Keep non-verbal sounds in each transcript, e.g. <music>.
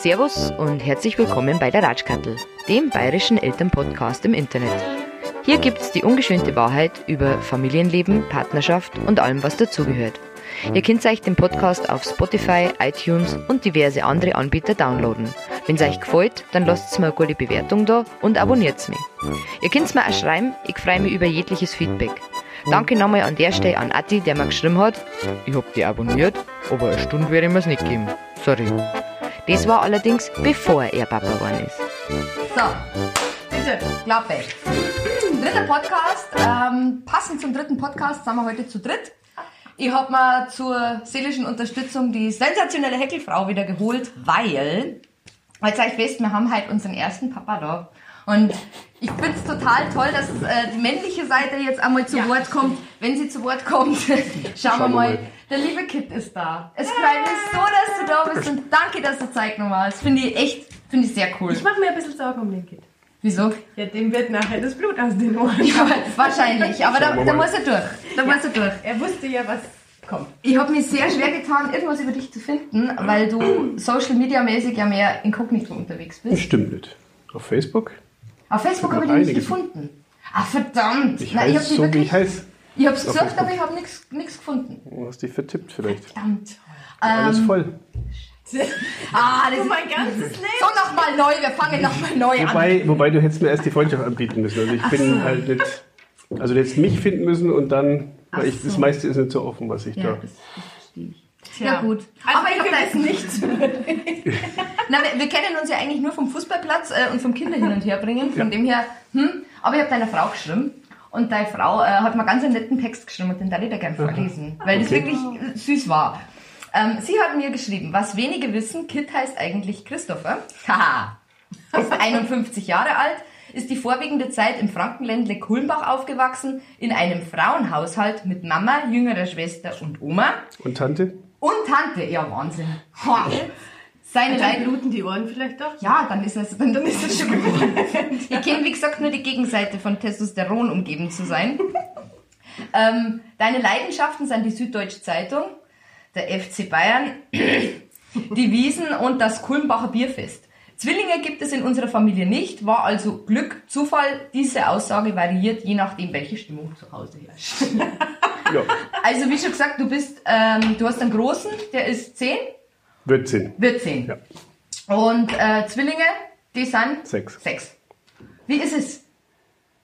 Servus und herzlich willkommen bei der Ratschkattel, dem bayerischen Elternpodcast im Internet. Hier gibt's die ungeschönte Wahrheit über Familienleben, Partnerschaft und allem, was dazugehört. Ihr könnt euch den Podcast auf Spotify, iTunes und diverse andere Anbieter downloaden. Wenn es euch gefällt, dann lasst mir eine gute Bewertung da und abonniert mich. Ihr könnt mir auch schreiben, ich freue mich über jegliches Feedback. Danke nochmal an der Stelle an Atti, der mir geschrieben hat, ich hab die abonniert, aber eine Stunde werde ich mir's nicht geben. Sorry. Das war allerdings bevor er Papa geworden ist. So, bitte, Klappe. Dritter Podcast. Ähm, passend zum dritten Podcast sind wir heute zu dritt. Ich habe mir zur seelischen Unterstützung die sensationelle Heckelfrau wieder geholt, weil, jetzt euch wisst, wir haben halt unseren ersten Papa da. Und ich find's total toll, dass äh, die männliche Seite jetzt einmal zu Wort kommt. Wenn sie zu Wort kommt, <laughs> schauen, wir mal. Der liebe Kit ist da. Es freut mich so, dass du da bist und danke, dass du Zeit genommen hast. Finde ich echt, finde ich sehr cool. Ich mache mir ein bisschen Sorgen um den Kind. Wieso? Ja, dem wird nachher das Blut aus den Ohren. Ja, wahrscheinlich. Aber da, da muss er durch. Da muss er durch. Er wusste ja, was kommt. Ich habe mir sehr schwer getan, irgendwas über dich zu finden, weil du Social Media mäßig ja mehr inkognito unterwegs Das bist. stimmt nicht. Auf Facebook? Auf Facebook habe hab ich dich nicht gefunden. Ah, verdammt. Ich Nein, ich habe so, wie wirklich. ich heiße. Ich habe es gesucht, Facebook. aber ich habe nichts nichts gefunden. Du hast dich vertippt vielleicht. Verdammt. Alles Ähm, voll. Ah, das ist mein ganzes Leben. so nochmal neu. Wir fangen nochmal neu an. Wobei, wobei du hättest mir erst die Freundschaft anbieten müssen. Also ich bin halt nicht. Also du hättest mich finden müssen und dann, weil ich, das meiste ist nicht so offen, was ich Ja, da. das, das. Ja, gut. Also aber ich habe da wissen nichts. <laughs> Na, wir, wir kennen uns ja eigentlich nur vom Fußballplatz äh, und vom Kinder hin und her bringen. Von dem her, hm. Aber ich habe deiner Frau geschrieben. Und deine Frau äh, hat mir ganz einen netten Text geschrieben und den darf ich da gerne vorlesen, weil das Okay. wirklich äh, süß war. Ähm, sie hat mir geschrieben, was wenige wissen, Kit heißt eigentlich Christopher. Haha. Ist 51 Jahre alt, ist die vorwiegende Zeit im Frankenländle Kulmbach aufgewachsen, in einem Frauenhaushalt mit Mama, jüngerer Schwester und Oma. Und Tante? Und Tante, ja Wahnsinn. Ha. Seine Dann bluten die Ohren vielleicht doch. ja, dann ist es, dann, dann ist es schon gut. Ich kenne, wie gesagt, nur die Gegenseite von Testosteron umgeben zu sein. ähm, deine Leidenschaften sind die Süddeutsche Zeitung, der FC Bayern, die Wiesen und das Kulmbacher Bierfest. Zwillinge gibt es in unserer Familie nicht, war also Glück, Zufall. Diese Aussage variiert je nachdem, welche Stimmung zu Hause herrscht. <laughs> Ja, Also wie schon gesagt, du bist, ähm, du hast einen großen, der ist 10, wird Sinn. wird 10. Ja. Und äh, Zwillinge, die sind Sechs. Sechs. Wie ist es?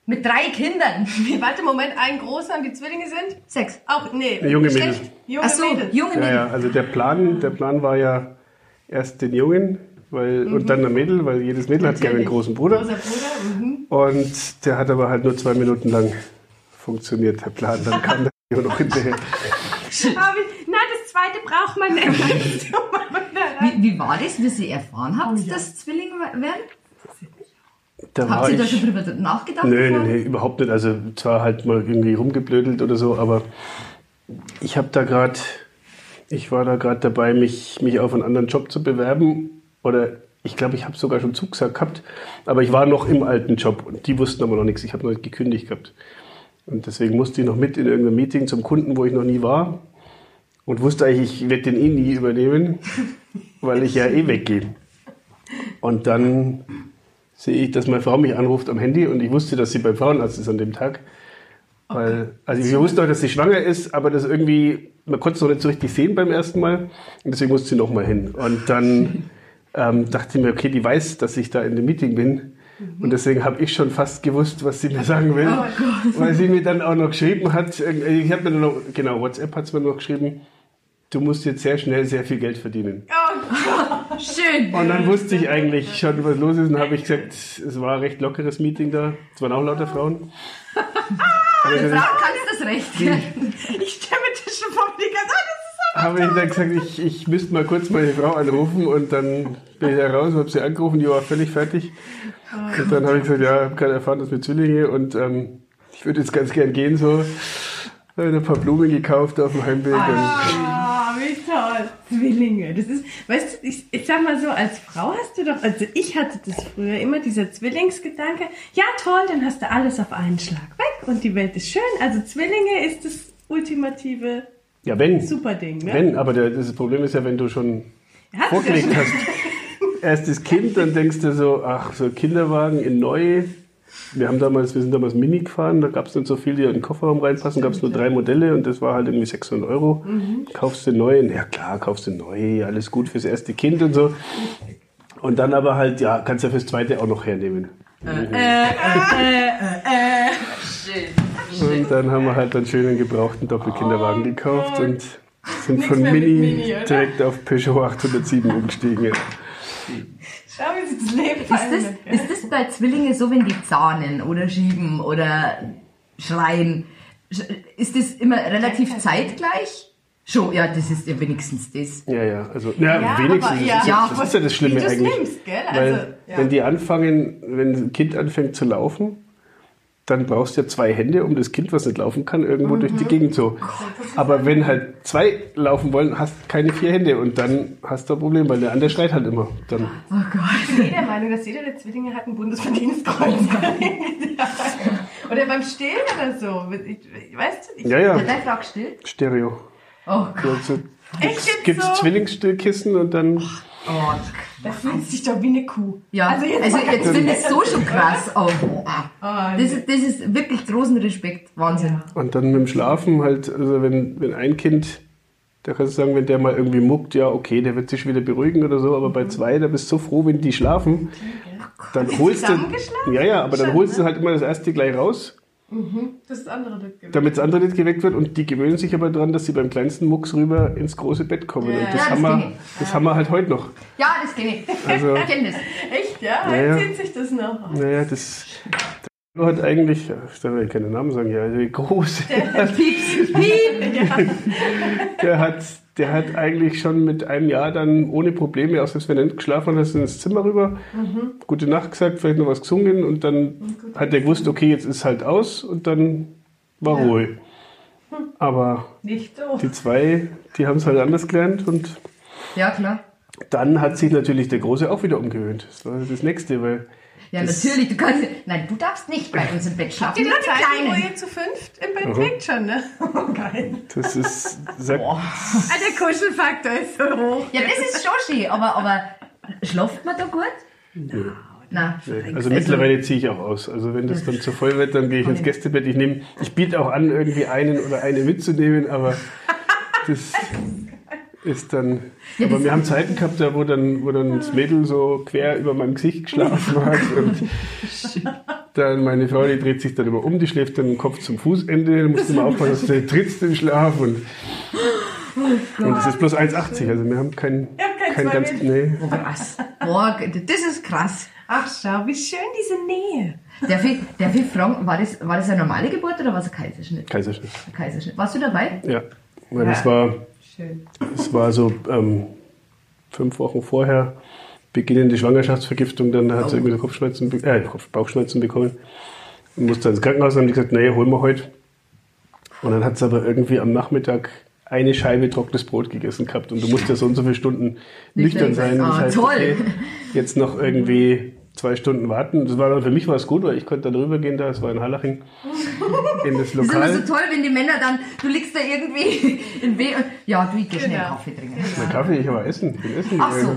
Mit drei Kindern. <laughs> Warte, Moment, ein großer und die Zwillinge sind? Sechs. Auch, nee. Eine junge Mädel. Junge Ach so, Mädels. junge Ja, Mädel. ja, also der Plan, der Plan war ja erst den Jungen weil, und dann ein Mädel, weil jedes Mädel hat gerne einen großen Bruder. Großer Bruder. Mhm. Und der hat aber halt nur zwei Minuten lang funktioniert, der Plan. Dann kam der <laughs> Junge noch hinterher. <laughs> Na, das zweite braucht man nicht. <laughs> Wie, wie war das, wie Sie erfahren habt, Oh ja. dass Zwillinge werden? Da Habt ihr da schon drüber nachgedacht? Nö, nee, nee, überhaupt nicht. Also zwar halt mal irgendwie rumgeblödelt oder so, aber ich habe da gerade, ich war da gerade dabei, mich, mich auf einen anderen Job zu bewerben. Oder ich glaube, ich habe sogar schon zugesagt gehabt, aber ich war noch im alten Job und die wussten aber noch nichts. Ich habe noch nicht gekündigt gehabt. Und deswegen musste ich noch mit in irgendein Meeting zum Kunden, wo ich noch nie war. Und wusste eigentlich, ich werde den eh nie übernehmen, <laughs> weil ich ja eh weggehe. Und dann sehe ich, dass meine Frau mich anruft am Handy und ich wusste, dass sie beim Frauenarzt ist an dem Tag. Weil, also ich wusste auch, dass sie schwanger ist, aber das irgendwie, man konnte es noch nicht so richtig sehen beim ersten Mal und deswegen musste sie nochmal hin. Und dann <laughs> ähm, dachte ich mir, okay, die weiß, dass ich da in dem Meeting bin. Und deswegen habe ich schon fast gewusst, was sie mir sagen will. weil sie mir dann auch noch geschrieben hat, äh, ich habe mir dann noch, genau, WhatsApp hat es mir noch geschrieben, du musst jetzt sehr schnell sehr viel Geld verdienen. Schön. Und dann wusste ich eigentlich schon, was los ist. Und habe ich gesagt, es war ein recht lockeres Meeting da. Es waren auch lauter Frauen. <laughs> Dann kannst das recht. Ich stelle mir das schon vor, wie die ganze oh, ist habe ich dann gesagt, ich, ich müsste mal kurz meine Frau anrufen. Und dann bin ich da raus, habe sie angerufen, die war völlig fertig. Und dann habe ich gesagt, ja, ich habe gerade erfahren, dass wir Zwillinge und ähm, ich würde jetzt ganz gern gehen so. Habe ein paar Blumen gekauft auf dem Heimweg. Ah, Zwillinge. Das ist, weißt du, ich, ich sag mal so, als Frau hast du doch, also ich hatte das früher immer, dieser Zwillingsgedanke, ja toll, dann hast du alles auf einen Schlag weg und die Welt ist schön. Also Zwillinge ist das ultimative Ja, wenn. Superding, ne? Wenn, aber der, das Problem ist ja, wenn du schon Hat's vorgelegt ja schon. hast, <laughs> erstes Kind, dann denkst du so, ach, so Kinderwagen in neu. Wir haben damals, wir sind damals Mini gefahren, da gab es nicht so viel, die in den Kofferraum reinpassen, gab es nur drei Modelle und das war halt irgendwie 600 Euro. Mhm. Kaufst du neu, ja klar, kaufst du neu, alles gut fürs erste Kind und so. Und dann aber halt, ja, kannst ja fürs zweite auch noch hernehmen. Und dann haben wir halt einen schönen gebrauchten Doppelkinderwagen gekauft und sind von Mini, Mini, direkt auf Peugeot 807 umgestiegen. Schau, wie sich das Leben Ist das, verändert. ist das bei Zwillingen so, wenn die zahnen oder schieben oder schreien? Sch- Ist das immer relativ zeitgleich? Schon, ja, das ist ja wenigstens das. Ja, ja, also, ja, Ja, wenigstens. aber das, ja. ist, Ja. das ist ja das Schlimme eigentlich. nimmst, gell? Weil, Also, ja. wenn die anfangen, wenn ein Kind anfängt zu laufen, dann brauchst du ja zwei Hände, um das Kind, was nicht laufen kann, irgendwo durch Mhm. die Gegend zu. Aber wenn halt zwei laufen wollen, hast du keine vier Hände und dann hast du ein Problem, weil der andere schreit halt immer. Dann, Oh Gott. Ich bin eh der Meinung, dass jeder der Zwillinge hat ein Bundesverdienstkreuz. <laughs> oder beim Stillen oder so. Ich, weißt du, ich, ja, ja, deine Frage still? Stereo. Oh Gott. Also, Echt jetzt gibt's so? Zwillingsstillkissen und dann, Oh, da fühlt sich doch wie eine Kuh. ja, also jetzt, mal ganz finde ich es so schon krass. Oh, oh. Oh, Das, ist, das ist wirklich großen Respekt. Wahnsinn. und dann mit dem Schlafen halt, also wenn, wenn ein Kind, da kannst du sagen, wenn der mal irgendwie muckt, ja, okay, der wird sich wieder beruhigen oder so, aber Mhm. bei zwei, da bist du so froh, wenn die schlafen. Dann holst du, ja, ja, aber dann holst du ne? halt immer das erste gleich raus, Ist das andere Glück. damit das andere nicht geweckt wird und die gewöhnen sich aber dran, dass sie beim kleinsten Mucks rüber ins große Bett kommen. Ja, und das, ja, haben, das wir, kenn das haben wir halt heute noch. Ja, das kenne ich. Also- <laughs> ich kenne das. Echt, ja? Ja, ja. Zieht sich das noch? Naja, das hat eigentlich, ich darf ja keine Namen sagen, ja, also <laughs> die große, Pieps, piep. der hat, der hat eigentlich schon mit einem Jahr dann ohne Probleme, auch selbst wenn er nicht geschlafen hat, ist ins Zimmer rüber, gute Nacht gesagt, vielleicht noch was gesungen und dann hat er gewusst, okay, jetzt ist halt aus und dann war Ja. Ruhe. Aber Nicht so. die zwei, die haben es halt anders gelernt und Ja, klar. dann hat sich natürlich der Große auch wieder umgewöhnt. Das war das Nächste, weil Ja, Das- natürlich. Du kannst. Nein, du darfst nicht bei uns im Bett schlafen. Die Nur die Kleinen. ihr zu fünft im Bett liegt schon, ne? <laughs> Oh, geil. das ist, sagt, Ah, der Kuschelfaktor ist so hoch. Ja, das ist schon schön, aber, aber schlaft man da gut? Nein. Nein. Also mittlerweile ziehe ich auch aus. Also wenn das dann zu voll wird, dann gehe ich ins Gästebett. Ich nehme, ich biete auch an, irgendwie einen oder eine mitzunehmen, aber <laughs> das ist dann. Ja, aber das- wir haben Zeiten gehabt, da wo dann, wo dann das Mädel so quer über meinem Gesicht geschlafen hat <laughs> und dann meine Frau, die dreht sich dann immer um, die schläft dann den Kopf zum Fußende, da musst du mal aufpassen, dass du trittst im Schlaf und und es ist bloß 1,80, also wir haben kein, Ihr habt kein ganz, nee. Oh, krass. Boah, das ist krass. Ach, schau, wie schön diese Nähe. Darf ich, darf ich fragen, war das, war das eine normale Geburt oder war es ein Kaiserschnitt? Kaiserschnitt. Ein Kaiserschnitt. Warst du dabei? Ja, weil Ja. das war Schön. Es war so ähm, fünf Wochen vorher beginnende Schwangerschaftsvergiftung, dann hat sie irgendwie Kopfschmerzen, äh, Bauchschmerzen bekommen und musste ins Krankenhaus und haben die gesagt, nee, holen wir heute. Und dann hat sie aber irgendwie am Nachmittag eine Scheibe trockenes Brot gegessen gehabt und du musst ja so und so viele Stunden nüchtern sein. Das Ah, heißt, toll. okay, jetzt noch irgendwie zwei Stunden warten. Das war dann für mich war es gut, weil ich konnte dann rübergehen da, es war in Hallaching, <laughs> in das Das ist immer Lokal. so toll, wenn die Männer dann, du liegst da irgendwie <laughs> in Weh und, ja, du, ich geh schnell Genau. Kaffee trinken. Na, Kaffee, ich aber essen. Bin essen Ach so.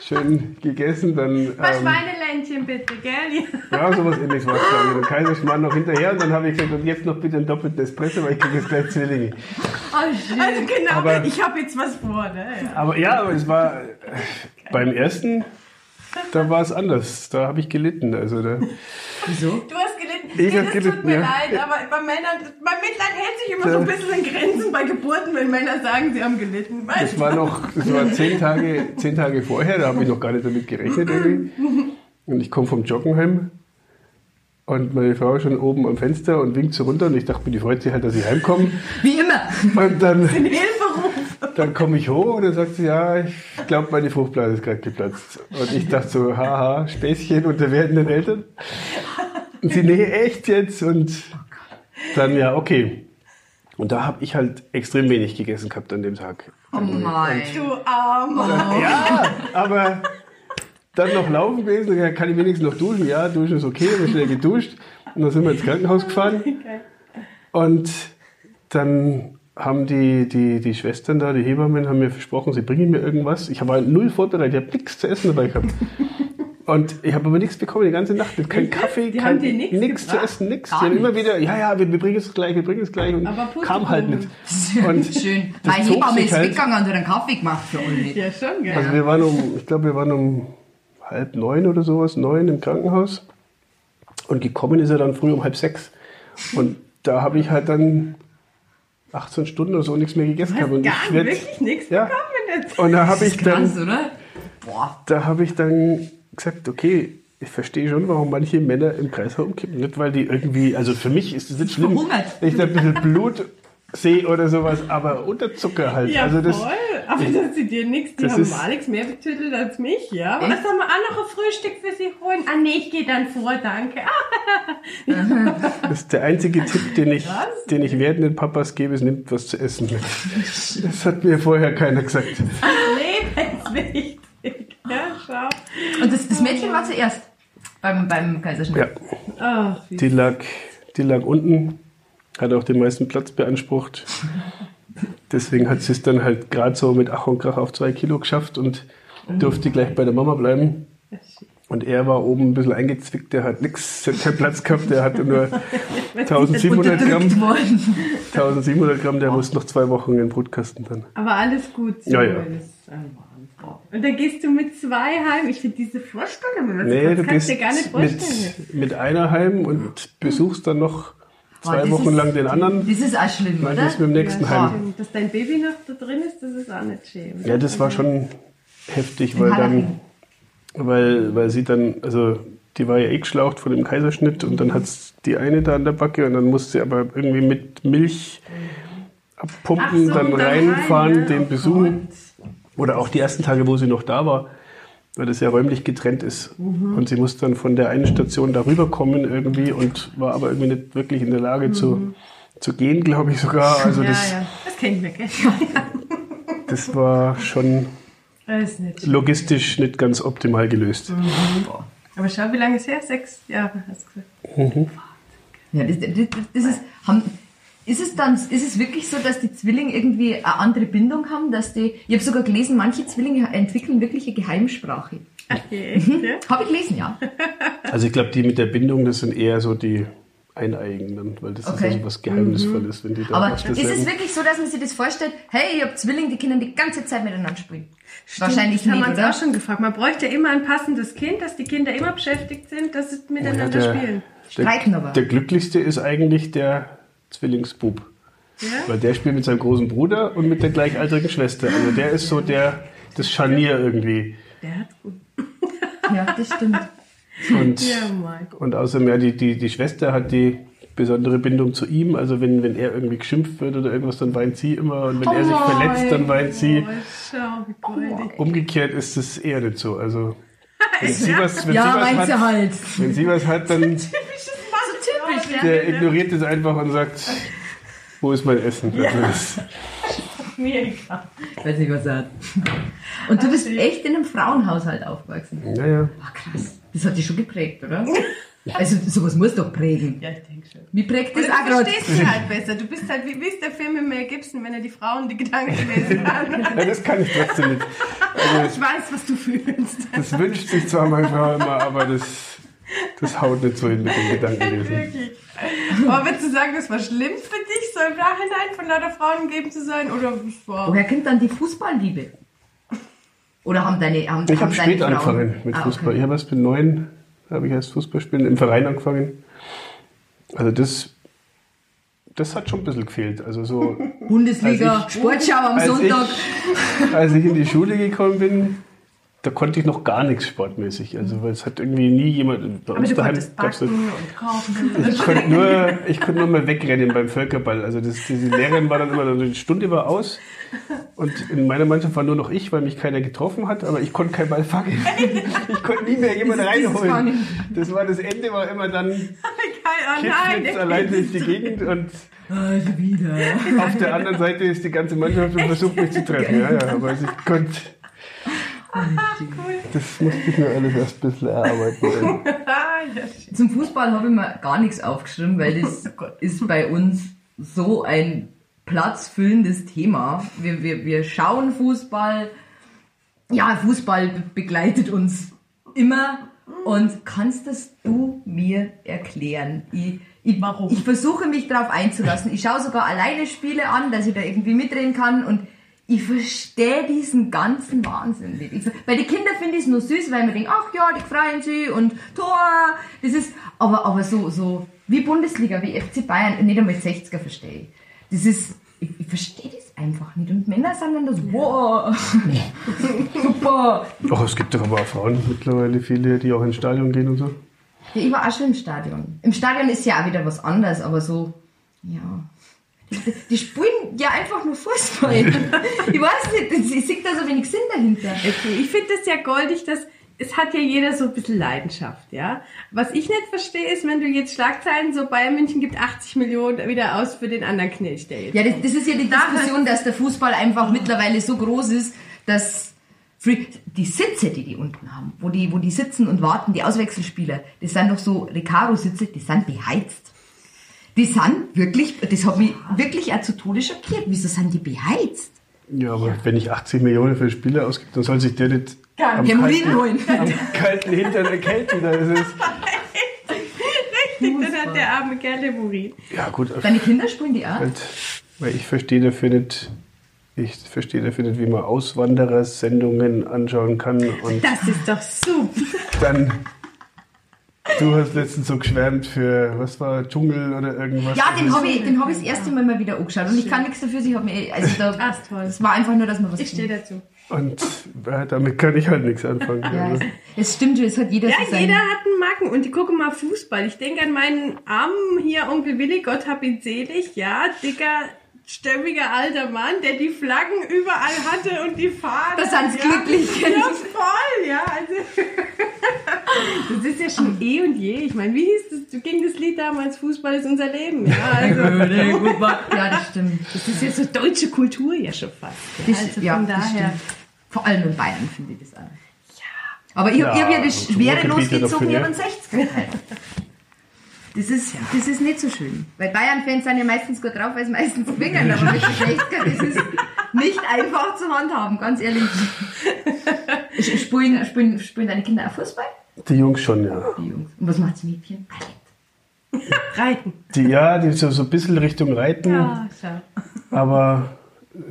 Schön gegessen, dann. Mal ähm, Schweineländchen bitte, gell? Ja, sowas ähnliches war es, ich. Und Kaiserschmarrn noch hinterher und dann habe ich gesagt, und jetzt noch bitte einen doppelten Espresso, weil ich kriege jetzt gleich Zwillinge. Oh, schön. Also genau, Aber- ich habe jetzt was vor, ne? Ja. Aber ja, aber es war äh, beim ersten, da war es anders. Da habe ich gelitten. Also da, Wieso? Du hast gelitten. Ich das gelitten, tut mir ja. leid, aber bei Männern, mein Mitleid hält sich immer so ein bisschen in Grenzen bei Geburten, wenn Männer sagen, sie haben gelitten. Weißt das war noch, das war zehn Tage, zehn Tage vorher, da habe ich noch gar nicht damit gerechnet irgendwie. Und ich komme vom Joggen heim und meine Frau ist schon oben am Fenster und winkt so runter und ich dachte mir, die freut sich halt, dass ich heimkomme. Wie immer. Und dann. Dann komme ich hoch und dann sagt sie, ja, ich glaube, meine Fruchtblase ist gerade geplatzt. Und ich dachte so, haha, Späßchen unter werdenden Eltern. Und sie, nee, echt jetzt? Und dann, ja, okay. Und da habe ich halt extrem wenig gegessen gehabt an dem Tag. Oh mein. Du Armer. Ja, aber dann noch laufen gewesen, dann kann ich wenigstens noch duschen. Ja, duschen ist okay, wir schnell geduscht. Und dann sind wir ins Krankenhaus gefahren. <laughs> Und dann haben die, die, die Schwestern da, die Hebammen, haben mir versprochen, sie bringen mir irgendwas. Ich habe halt null vorbereitet, ich habe nichts zu essen dabei gehabt. <laughs> Und ich habe aber nichts bekommen die ganze Nacht. Kein Kaffee, Die kein, nichts nichts zu essen, nichts. Die haben immer wieder, ja, ja, wir, wir bringen es gleich, wir bringen es gleich. Und Aber kam halt nicht. <laughs> Und Schön. Mein Hebamme ist halt- weggegangen und hat einen Kaffee gemacht für alle. Ja, schon, gell? Also wir waren um, ich glaube, wir waren um halb neun oder sowas, neun im Krankenhaus. Und gekommen ist er dann früh um halb sechs. Und da habe ich halt dann 18 Stunden oder so nichts mehr gegessen hast Und gar ich werd- wirklich nichts Ja. bekommen jetzt. Und da habe ich Krass, dann, oder? Boah. da habe ich dann gesagt, okay, ich verstehe schon, warum manche Männer im Kreis umkippen. Nicht, weil die irgendwie, also für mich ist das nicht schlimm, Verhungert. ich da ein bisschen Blut sehe oder sowas, aber Unterzucker halt. Ja, also das, voll. Aber das sind dir nichts. Die haben ist- Alex mehr betüttelt als mich, ja? Echt? Was soll man auch noch ein Frühstück für sie holen? Ah, nee, ich gehe dann vor, danke. <laughs> Das ist der einzige Tipp, <laughs> den ich, Was? den ich werdenden Papas gebe, ist, nimmt was zu essen mit. Das hat mir vorher keiner gesagt. Lebenswichtig. Ja, schau. Und das, das Mädchen war zuerst beim, beim Kaiserschnitt. Ja, Ach, die lag, die lag unten, hat auch den meisten Platz beansprucht. Deswegen hat sie es dann halt gerade so mit Ach und Krach auf zwei Kilo geschafft und durfte gleich bei der Mama bleiben. Und er war oben ein bisschen eingezwickt, der hat nichts, hat keinen Platz gehabt, der hatte nur <laughs> 1700 Gramm. Unterdrückt worden. 1700 Gramm, der muss noch zwei Wochen in den Brutkasten dann. Aber alles gut. so. Ja, ja. Und dann gehst du mit zwei heim. Ich finde diese Vorstellung, das Nee, du kannst du dir gar nicht vorstellen. mit, mit einer heim und besuchst dann noch zwei das Wochen ist- lang den anderen. Das ist auch schlimm, Dann oder? mit dem nächsten Ja, heim. Dass dein Baby noch da drin ist, das ist auch nicht schön. Ja, das war schon heftig, weil dann, weil, weil sie dann, also die war ja eh geschlaucht von dem Kaiserschnitt und dann hat's die eine da an der Backe und dann musste sie aber irgendwie mit Milch abpumpen, so, dann dann reinfahren, rein, ja. den Oh besuchen. Oder auch die ersten Tage, wo sie noch da war, weil das ja räumlich getrennt ist. Mhm. Und sie musste dann von der einen Station darüber kommen irgendwie und war aber irgendwie nicht wirklich in der Lage zu, zu gehen, glaube ich sogar. Also Mhm. ja, das, ja, das kennt wir, gell? das war schon nicht logistisch nicht ganz optimal gelöst. Aber schau, wie lange ist her? Sechs Jahre, hast du gesagt. Ja, das, das, das ist, haben, ist es dann, ist es wirklich so, dass die Zwillinge irgendwie eine andere Bindung haben, dass die, ich habe sogar gelesen, manche Zwillinge entwickeln wirklich eine Geheimsprache. Okay, <laughs> echt, ja? Habe ich gelesen, ja. <laughs> Also ich glaube, die mit der Bindung, das sind eher so die Eineigen weil das Okay. ist ja so was Geheimnisvolles, wenn die da Aber ist es wirklich so, dass man sich das vorstellt, hey, ich habe Zwillinge, die können die ganze Zeit miteinander spielen? Wahrscheinlich das haben nicht, wir uns auch schon gefragt. Man bräuchte immer ein passendes Kind, dass die Kinder immer beschäftigt sind, dass sie miteinander Ja, spielen. Streiten aber. Der glücklichste ist eigentlich der Zwillingsbub. Ja? Weil der spielt mit seinem großen Bruder und mit der gleichaltrigen Schwester. Also der ist so der, das Scharnier irgendwie. Der hat's gut. <laughs> Ja, das stimmt. Und, Ja, und außerdem, ja, die, die, die Schwester hat die besondere Bindung zu ihm. Also wenn, wenn er irgendwie geschimpft wird oder irgendwas, dann weint sie immer. Und wenn er sich Oh verletzt, dann weint sie. Oh, schau, wie goldig. Umgekehrt ist es eher nicht so. Also wenn <laughs> sie was, wenn Ja, sie was hat, sie halt. wenn sie was hat, dann. <laughs> der ignoriert es einfach und sagt, wo ist mein Essen? <laughs> Das, Mir egal. Weiß nicht, was er hat. Und du bist echt in einem Frauenhaushalt aufgewachsen. naja. Ah, krass. Das hat dich schon geprägt, oder? Also sowas muss doch prägen. Ja, ich denke schon. Wie prägt das auch du gerade? verstehst sie halt besser. Du bist halt, wie, wie ist der Film mit Mel Gibson, wenn er die Frauen die Gedanken lesen kann? <laughs> Ja, das kann ich trotzdem nicht. Also, Ich weiß, was du fühlst. das wünscht sich zwar meine Frau immer, aber das, das haut nicht so hin mit dem <laughs> Gedankenlesen. Wirklich. Aber würdest du sagen, das war schlimm für dich, so im Nachhinein von lauter Frauen umgeben zu sein? Oder Woher kommt dann die Fußballliebe? Oder haben deine haben, Ich habe spät Frauen- angefangen mit Ah, Fußball. okay. Ich habe erst mit neun, habe ich erst Fußball spielen, im Verein angefangen. Also das, das hat schon ein bisschen gefehlt. Also so, Bundesliga, Als ich- Sportschau am als Sonntag. ich, als ich in die Schule gekommen bin, da konnte ich noch gar nichts sportmäßig. Also weil es hat irgendwie nie jemand. Bei Aber uns du daheim gab's das- und. Ich konnte nur, ich konnte nur mal wegrennen beim Völkerball. Also das, diese Lehrerin war dann immer, eine Stunde war aus und in meiner Mannschaft war nur noch ich, weil mich keiner getroffen hat, aber ich konnte keinen Ball fangen. <laughs> Ich konnte nie mehr jemanden reinholen. Das war das Ende, war immer dann, oh der allein durch die Gegend und Also auf der anderen Seite ist die ganze Mannschaft und versucht mich zu treffen. Ja, ja, aber ich konnte. Das musste ich mir alles erst ein bisschen erarbeiten. <laughs> Ja. Zum Fußball habe ich mir gar nichts aufgeschrieben, weil das <laughs> ist bei uns so ein platzfüllendes Thema. Wir, wir, wir schauen Fußball. Ja, Fußball be- begleitet uns immer. Und kannst das du mir erklären? Ich, ich, Warum? ich versuche mich darauf einzulassen. Ich schaue sogar alleine Spiele an, dass ich da irgendwie mitreden kann und ich verstehe diesen ganzen Wahnsinn nicht. Ich, bei den Kindern finde ich es nur süß, weil man denkt, ach ja, die freuen sich und Tor, das ist, aber, aber so, so, wie Bundesliga, wie FC Bayern, nicht einmal 60er verstehe ich. Das ist, ich, ich verstehe das einfach nicht. Und Männer sagen dann das, wow, <laughs> super. Ach, es gibt doch aber auch Frauen mittlerweile viele, die auch ins Stadion gehen und so. Ja, ich war auch schon im Stadion. Im Stadion ist ja auch wieder was anderes, aber so, ja. Die, spielen ja einfach nur Fußball. <laughs> ich weiß nicht, ich sehe da so wenig Sinn dahinter. Okay, ich finde das ja goldig, dass es hat ja jeder so ein bisschen Leidenschaft, ja. Was ich nicht verstehe, ist, wenn du jetzt Schlagzeilen so Bayern München gibt 80 Millionen wieder aus für den anderen Knilch, der jetzt. Ja, das, das ist ja die Diskussion, dass der Fußball einfach mittlerweile so groß ist, dass die Sitze, die die unten haben, wo die, wo die sitzen und warten, die Auswechselspieler, das sind doch so Recaro-Sitze, die sind beheizt. Die sind wirklich, das hat mich wirklich auch zu Tode schockiert. Wieso sind die beheizt? Ja, aber wenn ich 80 Millionen für Spieler ausgebe, dann soll sich der nicht am Kein Urin kalten, holen. <laughs> am kalten Hintern erkälten. Da ist es. Richtig, dann hat der arme Kerl den Urin. Ja, gut. Deine Kinder spielen die auch? Halt, weil ich verstehe dafür nicht, ich verstehe dafür nicht, wie man Auswanderersendungen anschauen kann. Und Das ist doch super. dann, du hast letztens so geschwärmt für, was war, Dschungel oder irgendwas. Ja, den Das habe ich, den hab ich das erste Mal mal wieder angeschaut. Und ich kann nichts dafür, ich habe mir, also da, <laughs> es war einfach nur, dass man was Ich stehe dazu. Und äh, damit kann ich halt nichts anfangen. Ja, Also, es, es stimmt es hat jeder Ja, so jeder hat einen Macken und die gucken mal Fußball. Ich denke an meinen armen hier Onkel Willi, Gott hab ihn selig, ja, dicker, stämmiger alter Mann, der die Flaggen überall hatte und die Fahnen. Da sind's ja. glücklich. Ja, voll, ja. Also, <laughs> das ist ja schon eh und je. Ich meine, wie hieß das, ging das Lied damals, Fußball ist unser Leben, ja. Also, Ja, das stimmt. das ist ja so deutsche Kultur ja schon fast. Ja, also ja, von daher. Vor allem in Bayern finde ich das auch. Ja. Aber ich, hab- ich Ja, habe ja das also schwerelos Ruhrgebiet ja gezogen, ich habe einen 60er das ist, das ist nicht so schön. Weil Bayern-Fans sind ja meistens gut drauf, weil sie meistens gewinnen. Aber mit den 60er, das ist nicht einfach zu handhaben, ganz ehrlich. Spielen, spielen, spielen deine Kinder auch Fußball? Die Jungs schon, ja. Die Jungs. Und was macht das Mädchen? Ballett. Reiten. Die, ja, die so, so ein bisschen Richtung Reiten, Ja, schau. aber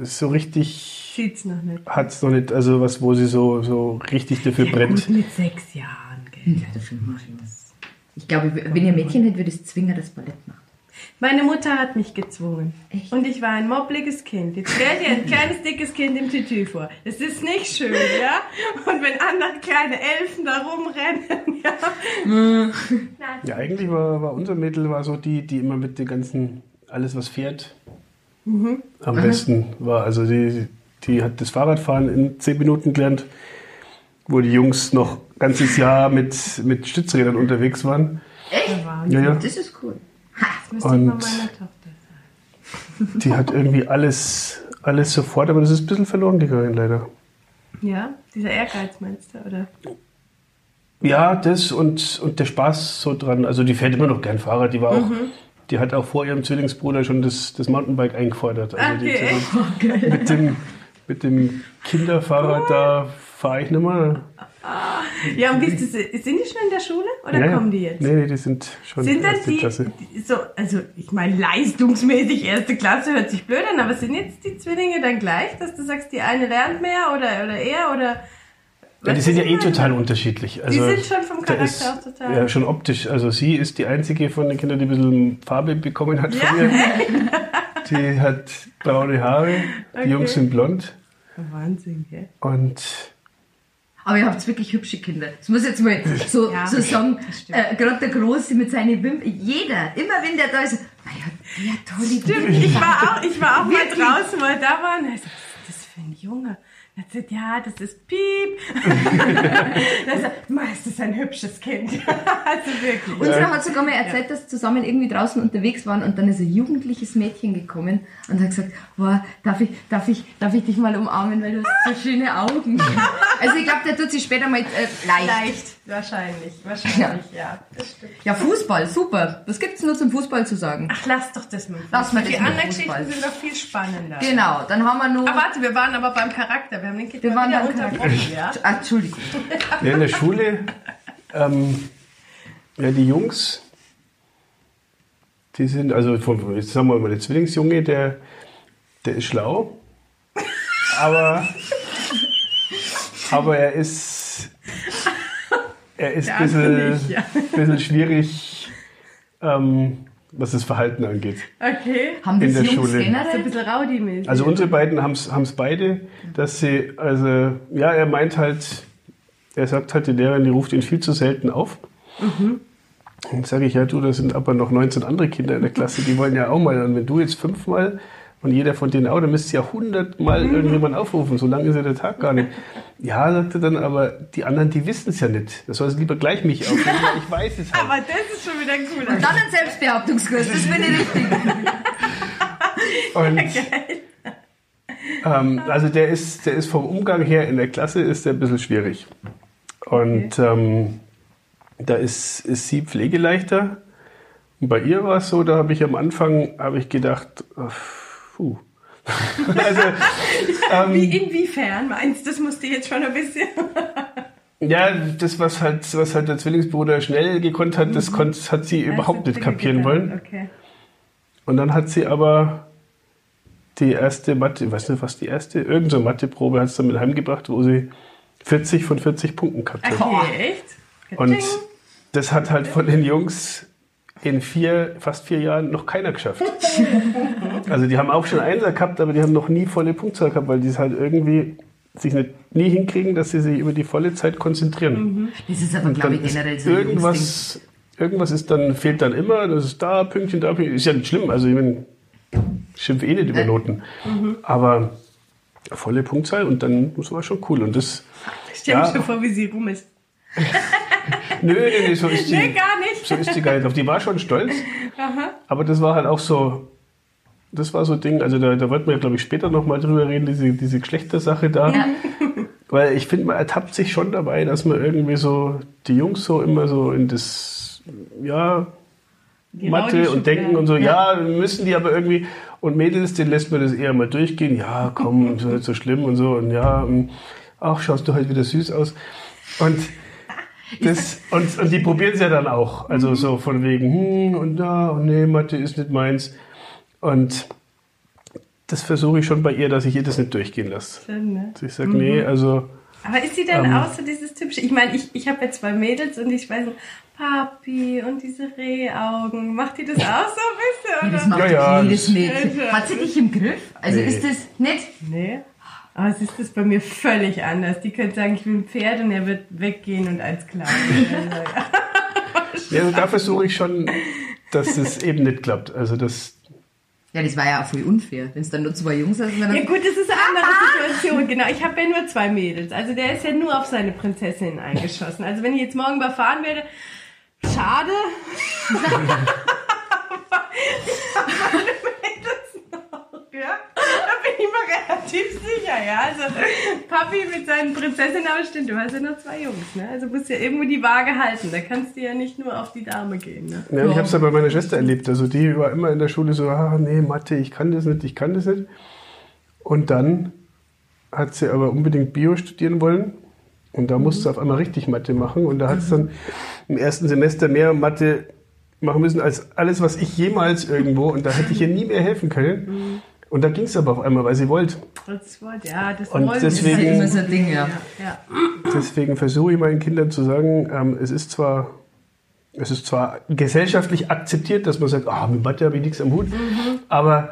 so richtig Sieht's noch nicht. hat es noch nicht, also was, wo sie so, so richtig dafür brennt. Gut, mit sechs Jahren, gell. Ja, das stimmt. Ich glaube, wenn ihr Mädchen hättet, würde es zwingen, das Ballett machen. Meine Mutter hat mich gezwungen. Echt? Und ich war ein mobbliges Kind. Jetzt stell dir ein kleines, dickes Kind im Tütü vor. Das ist nicht schön, ja? Und wenn andere kleine Elfen da rumrennen, <laughs> ja? Ja, eigentlich war, war unser Mädel war so die, die immer mit dem ganzen, alles was fährt, am besten war. Also die, die hat das Fahrradfahren in zehn Minuten gelernt, wo die Jungs noch ein ganzes Jahr mit, mit Stützrädern unterwegs waren. Echt? Ja, ja. Das ist cool. Müsste mal Und- meiner Tochter sagen. Die hat irgendwie alles, alles sofort, aber das ist ein bisschen verloren gegangen leider. Ja? Dieser Ehrgeiz meinst du, oder? Ja, das und, und der Spaß so dran. Also die fährt immer noch gern Fahrrad. Die war auch, die hat auch vor ihrem Zwillingsbruder schon das, das Mountainbike eingefordert. Also die, Okay. mit dem, mit dem Kinderfahrrad da fahre ich nicht mehr. Ja, und wie ist das? Sind die schon in der Schule oder Ja, kommen die jetzt? Nee, nee, die sind schon Sind dann erste die, Klasse. die- so, also ich meine leistungsmäßig erste Klasse hört sich blöd an, aber sind jetzt die Zwillinge dann gleich, dass du sagst, die eine lernt mehr oder, oder er oder Ja, die sind du, ja eh total unterschiedlich. Also, sind schon vom der Charakter ist, auch total- Ja, schon optisch. Also sie ist die einzige von den Kindern, die ein bisschen Farbe bekommen hat von Ja? mir. <laughs> Die hat braune Haare, die Okay. Jungs sind blond. Wahnsinn, gell? Und Aber ihr habt wirklich hübsche Kinder. Das muss ich jetzt mal <laughs> so, Ja, so sagen. Äh, Gerade der Große mit seinen Wimpern. Jeder, immer wenn der da ist, naja, der tolle Stimmt, ich war auch, ich war auch mal draußen, weil da waren. Also, was ist das für ein Junge? Er sagt, ja, das ist Piep. <laughs> das ist, meistens ein hübsches Kind. <laughs> also wirklich. Unsere hat sogar mal erzählt, dass sie zusammen irgendwie draußen unterwegs waren und dann ist ein jugendliches Mädchen gekommen und hat gesagt, boah, darf ich, darf ich, darf ich dich mal umarmen, weil du hast so schöne Augen. <laughs> also ich glaube, der tut sich später mal äh, leicht. Leicht, wahrscheinlich. Wahrscheinlich, ja. Das stimmt. Ja, Fußball, super. Was gibt's nur zum Fußball zu sagen? Ach, lass doch das mal. Lass mal das Die anderen. Geschichten sind doch viel spannender. Genau, dann haben wir nur... Aber warte, wir waren aber beim Charakter. Wir haben den Kind Wir waren beim unterbrochen, ja? <laughs> Ah, Entschuldigung. <laughs> Ja, in der Schule, ähm, ja, die Jungs, die sind, also von, jetzt sagen wir mal, der Zwillingsjunge, der, der ist schlau, aber, aber er ist, er ist ein bisschen, ja. bisschen schwierig, ähm, was das Verhalten angeht. Okay. Haben In das der Jungs Schule. So ein generell? bisschen rowdy-mäßig. Also unsere beiden haben es beide, dass sie, also ja, er meint halt, er sagt halt, die Lehrerin, die ruft ihn viel zu selten auf. Und sage ich, ja du, da sind aber noch 19 andere Kinder in der Klasse, die wollen ja auch mal. Und wenn du jetzt fünfmal und jeder von denen auch, dann müsst ihr ja hundertmal irgendjemand aufrufen, so lange ist ja der Tag gar nicht. Ja, sagt er dann, aber die anderen, die wissen es ja nicht. Das soll sie lieber gleich mich aufrufen, weil ich weiß es halt. aber das ist schon wieder ein cooler. Und dann ein Selbstbehauptungskurs, das finde ich richtig. <laughs> Und, ähm, also der ist, der ist vom Umgang her in der Klasse ist der ein bisschen schwierig. Und ähm, da ist, ist sie pflegeleichter. Und bei ihr war es so, da habe ich am Anfang habe ich gedacht, ach, puh. <laughs> also, ähm, Wie, inwiefern meinst du, das musste jetzt schon ein bisschen. <laughs> ja, das, was halt, was halt der Zwillingsbruder schnell gekonnt hat, das konnt, hat sie überhaupt nicht kapieren wollen. Okay. Und dann hat sie aber die erste Mathe, ich weiß nicht, was die erste, irgendeine so Matheprobe hat sie dann mit heimgebracht, wo sie 40 von 40 Punkten gehabt hat. Okay, echt? Und das hat halt von den Jungs in vier, fast vier Jahren noch keiner geschafft. <laughs> Also die haben auch schon Einser gehabt, aber die haben noch nie volle Punktzahl gehabt, weil die es halt irgendwie sich nicht, nie hinkriegen, dass sie sich über die volle Zeit konzentrieren. Das ist aber, glaube ich, generell so irgendwas, irgendwas ist dann, fehlt dann immer, das ist da, Pünktchen, da, Pünktchen. Ist ja nicht schlimm, also ich meine, ich schimpfe eh nicht über Noten. Aber volle Punktzahl und dann, das war schon cool. Und das, Ich stelle mir ja. schon vor, wie sie rum ist. Nö, nee, nee, so ist <laughs> die, Nee, gar nicht. so ist die gar nicht. Auf die war schon stolz. Aber das war halt auch so, das war so ein Ding, also da, da wollten wir, glaube ich, später nochmal drüber reden, diese, diese Geschlechtersache da. Ja. <laughs> Weil ich finde, man ertappt sich schon dabei, dass man irgendwie so die Jungs so immer so in das, ja, Die Mathe und denken und so, ja. müssen die aber irgendwie. Und Mädels, denen lässt man das eher mal durchgehen. Ja, komm, ist nicht so schlimm und so. Und ja, mm, ach, schaust du heute wieder süß aus. Und das, und, und die probieren es ja dann auch. Also so von wegen, hm, und da, und nee, Mathe ist nicht meins. Und das versuche ich schon bei ihr, dass ich ihr das nicht durchgehen lasse. Schön, ne? Ich sage, nee, also. Aber ist sie dann Ähm. auch so dieses typische? Ich meine, ich, ich habe ja zwei Mädels und ich weiß nicht, Papi und diese Rehaugen. Macht die das auch so ein bisschen? Das Oder? macht Ja, ja, jedes das- Mädchen. Hat sie dich im Griff? Also Nee. ist das nicht? Nee. Aber es ist das bei mir völlig anders. Die können sagen, ich will ein Pferd und er wird weggehen und klauen. <laughs> Also, Ja, da versuche ich schon, dass es eben nicht klappt. Also das, Ja, das war ja auch voll unfair. Wenn es dann nur zwei Jungs sind, dann Ja gut, das ist eine andere Situation, genau. Ich habe ja nur zwei Mädels. Also der ist ja nur auf seine Prinzessin eingeschossen. Also wenn ich jetzt morgen überfahren werde, schade. Aber ich habe meine Mädels noch, ja. Bin ich mir relativ sicher, ja. Also Papi mit seinen Prinzessinnen, aber stimmt, du hast ja noch zwei Jungs, ne? Also musst ja irgendwo die Waage halten. Da kannst du ja nicht nur auf die Dame gehen, ne? Ja, ich habe es ja bei meiner Schwester erlebt. Also die war immer in der Schule so, ah, nee, Mathe, ich kann das nicht, ich kann das nicht. Und dann hat sie aber unbedingt Bio studieren wollen. Und da musste sie auf einmal richtig Mathe machen. Und da hat sie dann im ersten Semester mehr Mathe machen müssen als alles, was ich jemals irgendwo. Und da hätte ich ihr nie mehr helfen können. Und da ging es aber auf einmal, weil sie wollte. Das Wort, ja, das Und Das ist deswegen- ja immer so ein Ding, ja. Ja, ja. Deswegen versuche ich meinen Kindern zu sagen, ähm, es ist zwar es ist zwar gesellschaftlich akzeptiert, dass man sagt, ah, mit Mathe habe ich nichts am Hut, aber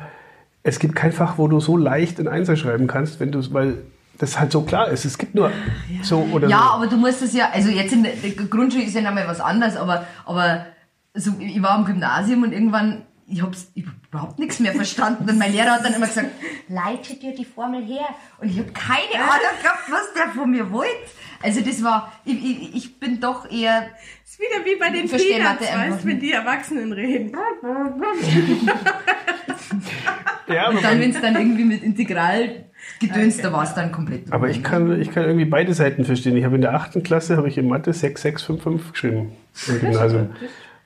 es gibt kein Fach, wo du so leicht ein Einser schreiben kannst, wenn du weil das halt so klar ist. Es gibt nur so oder Ja, so. aber du musst es ja, also jetzt in der Grundschule ist ja nochmal was anderes, aber, aber so, ich war am Gymnasium und irgendwann ich habe überhaupt nichts mehr verstanden. Und mein Lehrer hat dann immer gesagt, leite dir die Formel her. Und ich habe keine Ahnung gehabt, was der von mir wollte. Also das war, ich, ich, ich bin doch eher... Das ist wieder wie bei den Peanuts, weißt, wenn die Erwachsenen reden. <laughs> Ja, Und dann, wenn es dann irgendwie mit Integralgedöns, da war es dann komplett aber ich kann, ich kann irgendwie beide Seiten verstehen. Ich habe in der achten Klasse habe ich in Mathe 6655 geschrieben im Gymnasium.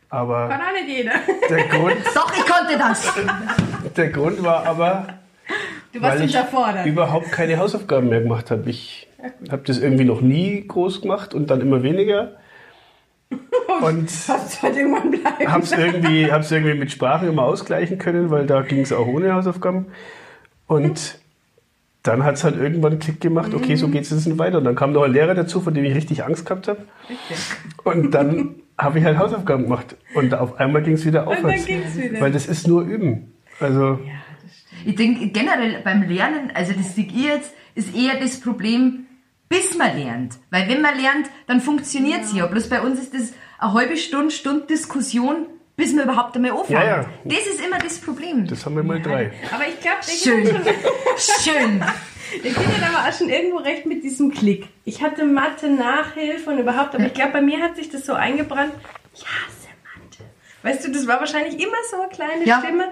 Aber Kann auch nicht jeder. der Grund, <laughs> Doch, ich konnte das. der Grund war aber, Du warst weil ich unterfordert. überhaupt keine Hausaufgaben mehr gemacht habe. Ich habe das irgendwie noch nie groß gemacht und dann immer weniger. <laughs> Und Das wird irgendwann bleiben. habe es irgendwie, hab's irgendwie mit Sprachen immer ausgleichen können, weil da ging es auch ohne Hausaufgaben. Und <laughs> dann hat es halt irgendwann einen Klick gemacht, okay, so geht es jetzt nicht weiter. Und dann kam noch ein Lehrer dazu, von dem ich richtig Angst gehabt habe. Und dann <laughs> habe ich halt Hausaufgaben gemacht. Und auf einmal ging es wieder aufwärts. wieder. Weil das ist nur Üben. Also, Ich denke generell beim Lernen, also das sehe ich jetzt, ist eher das Problem, bis man lernt. Weil wenn man lernt, dann funktioniert es ja. Bloß bei uns ist das eine halbe Stunde, Stunde Diskussion, bis man überhaupt einmal anfängt. Ja, ja. Das ist immer das Problem. das haben wir mal drei. Aber ich glaube, der Schön. Schön. <laughs> Der Kind hat aber auch schon irgendwo recht mit diesem Klick. Ich hatte Mathe, Nachhilfe und überhaupt, aber ich glaube, bei mir hat sich das so eingebrannt. Ich hasse Mathe. Weißt du, das war wahrscheinlich immer so eine kleine Ja. Stimme.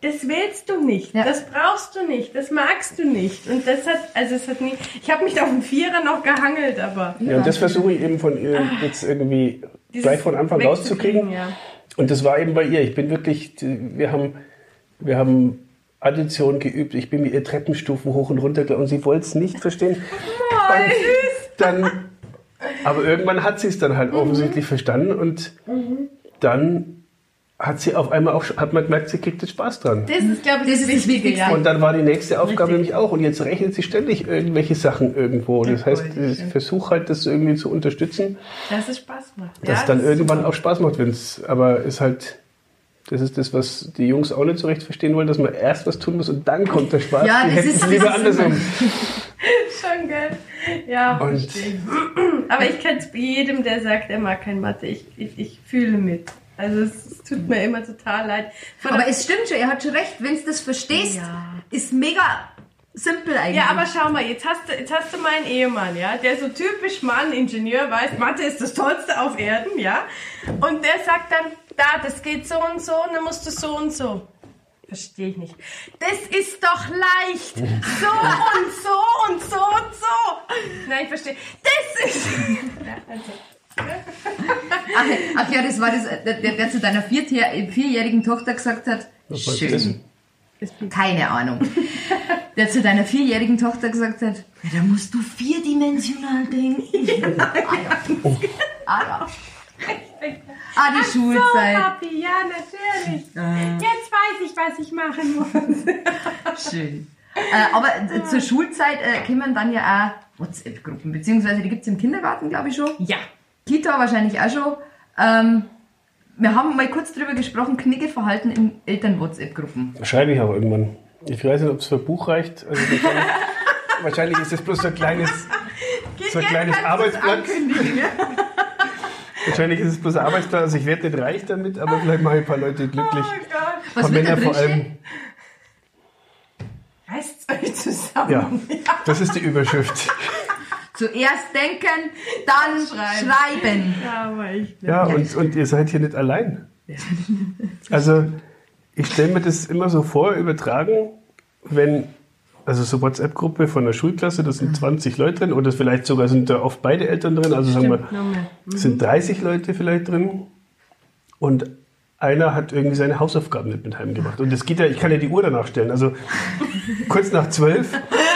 Das willst du nicht, Ja. das brauchst du nicht, das magst du nicht. Und das hat, also es hat nie, ich habe mich da auf dem Vierer noch gehangelt, aber Ja, und das versuche ich eben von ihr jetzt irgendwie dieses gleich von Anfang rauszukriegen. Ja. Und das war eben bei ihr. Ich bin wirklich, wir haben, wir haben Addition geübt. Ich bin mit ihr Treppenstufen hoch und runter gelaufen und sie wollte es nicht verstehen. Und dann, aber irgendwann hat sie es dann halt offensichtlich verstanden und dann hat sie auf einmal auch, hat man gemerkt, sie kriegt jetzt Spaß dran. Das ist, glaube ich, Das das, ist Wichtigste. ja. Und dann war die nächste Aufgabe Richtig. nämlich auch. Und jetzt rechnet sie ständig irgendwelche Sachen irgendwo. Das heißt, voll, ich versuche halt, das irgendwie zu unterstützen, Dass es Spaß macht. dass ja, dann das ist irgendwann super. auch Spaß macht, wenn es, aber ist halt, das ist das, was die Jungs auch nicht so recht verstehen wollen, dass man erst was tun muss und dann kommt der Spaß. Ja, die das hätten ist- es lieber andersrum. <laughs> Schon geil. Ja, Und- verstehe ich. <clears throat> Aber ich kann es jedem, der sagt, er mag kein Mathe. Ich, ich, ich fühle mit. Also es, tut mir immer total leid. Von Aber es stimmt schon, er hat schon recht, wenn du das verstehst, Ja. ist mega simpel eigentlich. ja, aber schau mal, jetzt hast, du, jetzt hast du meinen Ehemann, ja, der so typisch Mann, Ingenieur weiß, Mathe ist das Tollste auf Erden, ja. Und der sagt dann, da, das geht so und so und dann musst du so und so. Verstehe ich nicht. Das ist doch leicht. So und so und so und so. Nein, ich verstehe. Das ist. <laughs> Ja, also. Ach, ach ja, das war das, der, der, der zu deiner vierjähr- vierjährigen Tochter gesagt hat, Was schön. Keine Ahnung. Der zu deiner vierjährigen Tochter gesagt hat, ja, da musst du vierdimensional denken. ah, <laughs> ja. ah, ja. ah, die So, Schulzeit. Papi, ja, natürlich. Jetzt weiß ich, was ich machen muss. Schön. Äh, aber äh, zur Schulzeit äh, kommen dann ja auch WhatsApp-Gruppen, beziehungsweise die gibt's im Kindergarten, glaube ich schon. Ja. Kita wahrscheinlich auch schon. Ähm, wir haben mal kurz drüber gesprochen, Kniggeverhalten in Eltern-WhatsApp-Gruppen. Schreibe ich auch irgendwann. Ich weiß nicht, ob es für ein Buch reicht. Also wahrscheinlich, <laughs> wahrscheinlich ist das bloß so ein kleines, so ein kleines Arbeitsblatt. <laughs> Wahrscheinlich ist es bloß ein Arbeitsblatt. Also ich werde nicht reich damit, aber vielleicht mache ich ein paar Leute <laughs> glücklich. Oh Gott. Was paar wird da Männer vor allem. Reißt's euch zusammen. Ja, das ist die Überschrift. Zuerst denken, dann Schreiben. schreiben. Ja, aber ich. Ja, und, und ihr seid hier nicht allein. Also ich stelle mir das immer so vor, übertragen, wenn, also so WhatsApp-Gruppe von der Schulklasse, da sind 20 Leute drin oder vielleicht sogar sind da oft beide Eltern drin, also sagen wir, sind 30 Leute vielleicht drin und einer hat irgendwie seine Hausaufgaben nicht mit heimgebracht. Und das geht ja, ich kann ja die Uhr danach stellen. Also kurz nach zwölf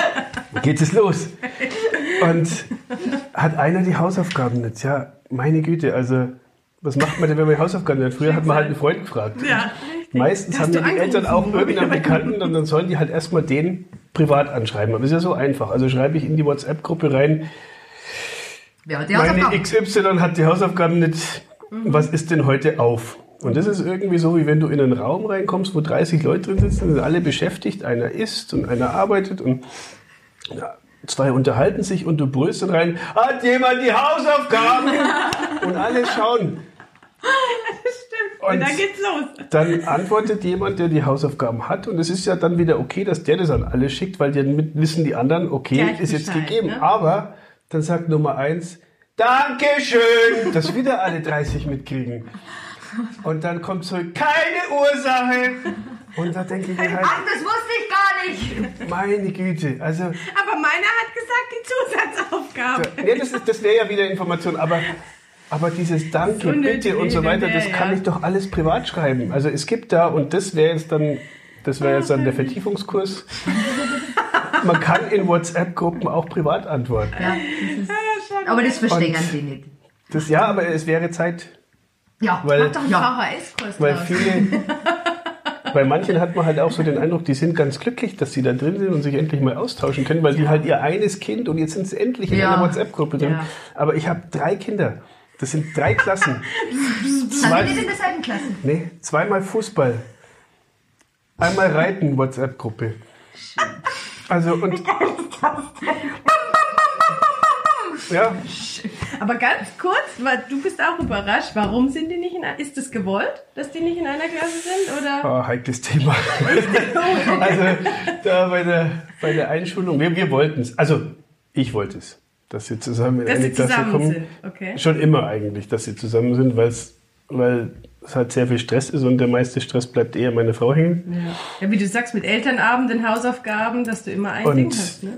<laughs> geht es los. Und <laughs> hat einer die Hausaufgaben nicht? Ja, meine Güte, also was macht man denn, wenn man die Hausaufgaben hat? Früher hat man halt einen Freund gefragt. Ja, richtig. Meistens haben ja die Eltern auch irgendeinen Bekannten und dann sollen die halt erstmal den privat anschreiben. Aber ist ja so einfach. Also schreibe ich in die WhatsApp-Gruppe rein, Wer hat die meine? XY hat die Hausaufgaben nicht. Was ist denn heute auf? Und das ist irgendwie so, wie wenn du in einen Raum reinkommst, wo 30 Leute drin sitzen, sind alle beschäftigt, einer isst und einer arbeitet und ja, zwei unterhalten sich und du brüllst rein, hat jemand die Hausaufgaben? <laughs> und alle schauen. Und dann geht's los. Dann antwortet jemand, der die Hausaufgaben hat. Und es ist ja dann wieder okay, dass der das an alle schickt, weil dann wissen die anderen, okay, Gleich ist jetzt Bescheid, gegeben. ne? Aber dann sagt Nummer eins, Dankeschön, dass wieder alle 30 mitkriegen. Und dann kommt zurück, keine Ursache. Und da denke ich mir halt, Ach, das wusste ich gar nicht. meine Güte, also, Aber meiner hat gesagt, die Zusatzaufgabe. nee, das, ist- das wäre ja wieder Information, aber, aber dieses Danke, So bitte und so weiter, das ja. kann ich doch alles privat schreiben. Also es gibt da, und das wäre jetzt dann, das wäre jetzt dann der Vertiefungskurs. Man kann in WhatsApp-Gruppen auch privat antworten. Aber das verstehen Und- die nicht. Das, ja, aber es wäre Zeit, Ja, weil, Mach doch einen Ja. VHS-Kurs weil viele, <laughs> bei manchen hat man halt auch so den Eindruck, die sind ganz glücklich, dass sie da drin sind und sich endlich mal austauschen können, weil die halt ihr eines Kind und jetzt sind sie endlich in einer WhatsApp-Gruppe drin. Aber ich habe drei Kinder. Das sind drei Klassen. <laughs> Sind die nicht in derselben Klasse? Nee, zweimal Fußball. Einmal Reiten, WhatsApp-Gruppe. Also und. Ja, Aber ganz kurz, weil du bist auch überrascht. Warum sind die nicht in einer, ist das gewollt, dass die nicht in einer Klasse sind? Oder? ah, heikles Thema. <laughs> also da bei der, bei der Einschulung, wir, wir wollten es. Also ich wollte es, dass sie zusammen in Dass eine Klasse zusammen kommen. sind, okay. Schon immer eigentlich, dass sie zusammen sind, weil's, weil es halt sehr viel Stress ist und der meiste Stress bleibt eher meine Frau hängen. Ja. ja, wie du sagst, mit Elternabenden, Hausaufgaben, dass du immer ein Und- Ding hast, ne?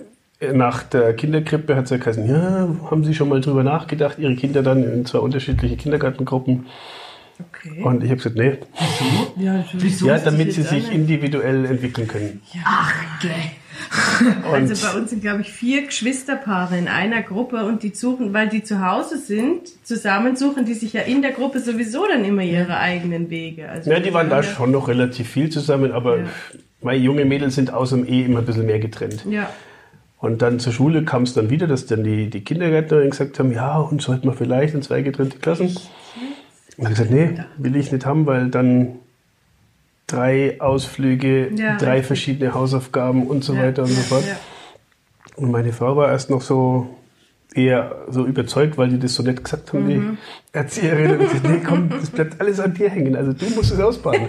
Nach der Kinderkrippe hat es ja geheißen, ja, haben Sie schon mal drüber nachgedacht, Ihre Kinder dann in zwei unterschiedliche Kindergartengruppen? Okay. Und ich habe gesagt, nee, ja, Wieso? ja, ist das damit sie sich anders? individuell entwickeln können. Ach, gell. Und Also bei uns sind, glaube ich, vier Geschwisterpaare in einer Gruppe und die suchen, weil die zu Hause sind, zusammen suchen die sich ja in der Gruppe sowieso dann immer ihre eigenen Wege. Also ja, die waren da ja, schon noch relativ viel zusammen, aber Ja. meine junge Mädels sind außer dem E immer ein bisschen mehr getrennt. Ja, Und dann zur Schule kam es dann wieder, dass dann die, die Kindergärtnerin gesagt haben, ja, und sollten wir vielleicht in zwei getrennte Klassen? Und ich gesagt, nee, will ich nicht haben, weil dann drei Ausflüge, Ja, drei verschiedene Hausaufgaben und so ja, weiter und so fort. Ja. Und meine Frau war erst noch so eher so überzeugt, weil die das so nett gesagt haben, die Erzieherin. Und gesagt, nee, komm, das bleibt alles an dir hängen. Also du musst es ausbaden.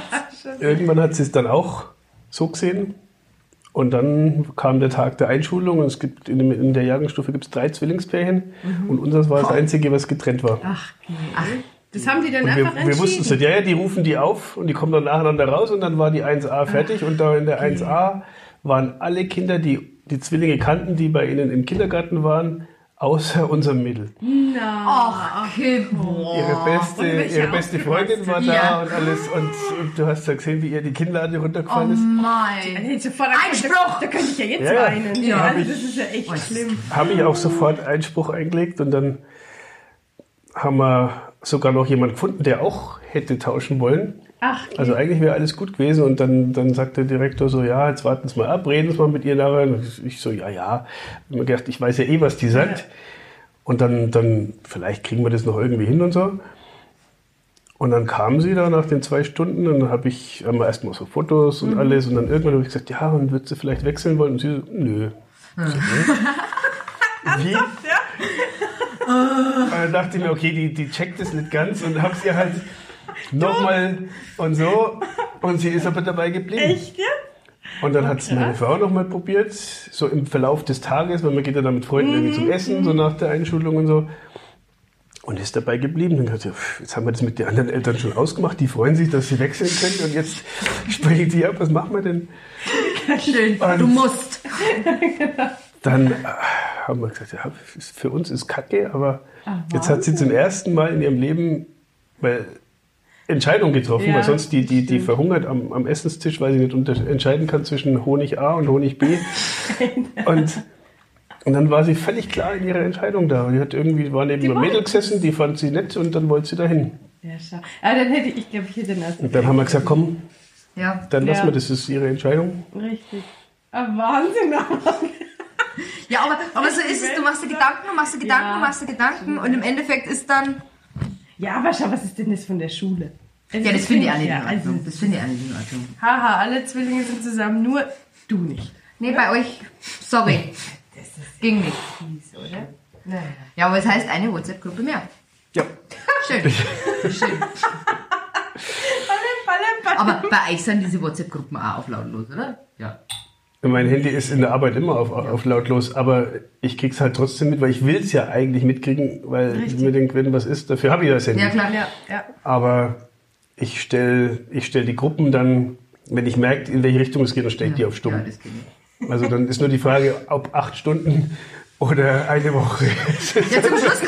<laughs> Irgendwann hat sie es dann auch so gesehen. Und dann kam der Tag der Einschulung und es gibt in, dem, in der Jahrgangsstufe gibt es drei Zwillingspärchen und unseres war das einzige, was getrennt war. Ach, okay. Das haben die dann Und wir, einfach wir wussten es entschieden. nicht. Ja, ja, die rufen die auf und die kommen dann nacheinander raus und dann war die 1a fertig und da in der 1a waren alle Kinder, die die Zwillinge kannten, die bei ihnen im Kindergarten waren, außer unserem Mädel. Ach, okay. Boah. Ihre beste, ihre beste Freundin war da Ja. und alles und, und du hast ja gesehen, wie ihr die Kinnlade Oh runtergefallen ist. mein. Hey, sofort Einspruch! Da, könnte ich ja jetzt Ja, ja. weinen. Ja. also das ist ja echt Was? schlimm. Habe ich auch sofort Einspruch eingelegt und dann haben wir sogar noch jemanden gefunden, der auch hätte tauschen wollen. Ach, Also eigentlich wäre alles gut gewesen und dann, dann sagt der Direktor so, ja, jetzt warten Sie mal ab, reden Sie mal mit ihr nachher. Und ich so, ja, ja. Und mir gedacht, ich weiß ja eh, was die sagt. Und dann, dann, vielleicht kriegen wir das noch irgendwie hin und so. Und dann kam sie da nach den zwei Stunden und dann habe ich wir erstmal so Fotos und alles und dann irgendwann habe ich gesagt, ja, und wird sie vielleicht wechseln wollen? Und sie so, nö. So, nö. <laughs> Wie? <laughs> Und dann dachte ich mir, okay, die, die checkt das nicht ganz und habe sie halt nochmal und so. Und sie ist aber dabei geblieben. echt, ja? Und dann hat es meine Frau nochmal probiert, so im Verlauf des Tages, weil man geht ja dann mit Freunden irgendwie zum Essen, so nach der Einschulung und so. Und ist dabei geblieben. Dann hat sie, jetzt haben wir das mit den anderen Eltern schon ausgemacht. Die freuen sich, dass sie wechseln können. Und jetzt <laughs> sprechen sie ab, was machen wir denn? <laughs> Schön. Und- Du musst. <laughs> Dann äh, haben wir gesagt, ja, für uns ist Kacke, aber jetzt hat sie zum ersten Mal in ihrem Leben weil, Entscheidung getroffen, Ja, weil sonst die, die, die verhungert am, am Essenstisch, weil sie nicht unter, entscheiden kann zwischen Honig A und Honig B. <laughs> und, und dann war sie völlig klar in ihrer Entscheidung da. Die hat irgendwie, war neben einem Mädel gesessen, die fand sie nett und dann wollte sie dahin. Ja, schau. Ah, dann hätte ich, glaube, ich hätte den ersten. Und dann haben wir gesagt, komm, Ja. dann lassen Ja. wir, das ist ihre Entscheidung. Richtig. Ah, Wahnsinn. Ja, aber, aber so ist es. Du machst dir Gedanken, du machst dir Gedanken, Ja. du machst dir Gedanken und im Endeffekt ist dann. Ja, aber schau, was ist denn das von der Schule? Also Ja, das finde ich auch nicht in ja, Ordnung. also, Das finde ich auch nicht in Ordnung. Haha, alle Zwillinge sind zusammen, nur du nicht. Nee, bei euch. Sorry. <laughs> Das ist Ging nicht. fies, oder? Naja. Ja, aber es heißt eine WhatsApp-Gruppe mehr. Ja. <laughs> Schön. Schön. Aber bei euch sind diese WhatsApp-Gruppen auch auf lautlos, oder? Ja. Mein Handy ist in der Arbeit immer auf, auf lautlos, aber ich krieg's halt trotzdem mit, weil ich will's ja eigentlich mitkriegen, weil ich mir denke, wenn was ist, dafür habe ich das Handy. Ja, klar. Ja, ja. Aber ich stelle ich stell die Gruppen dann, wenn ich merke, in welche Richtung es geht, dann stelle ich die auf stumm. Ja, das geht nicht. Also dann ist nur die Frage, ob acht Stunden oder eine Woche. Ja, zum Schluss <laughs>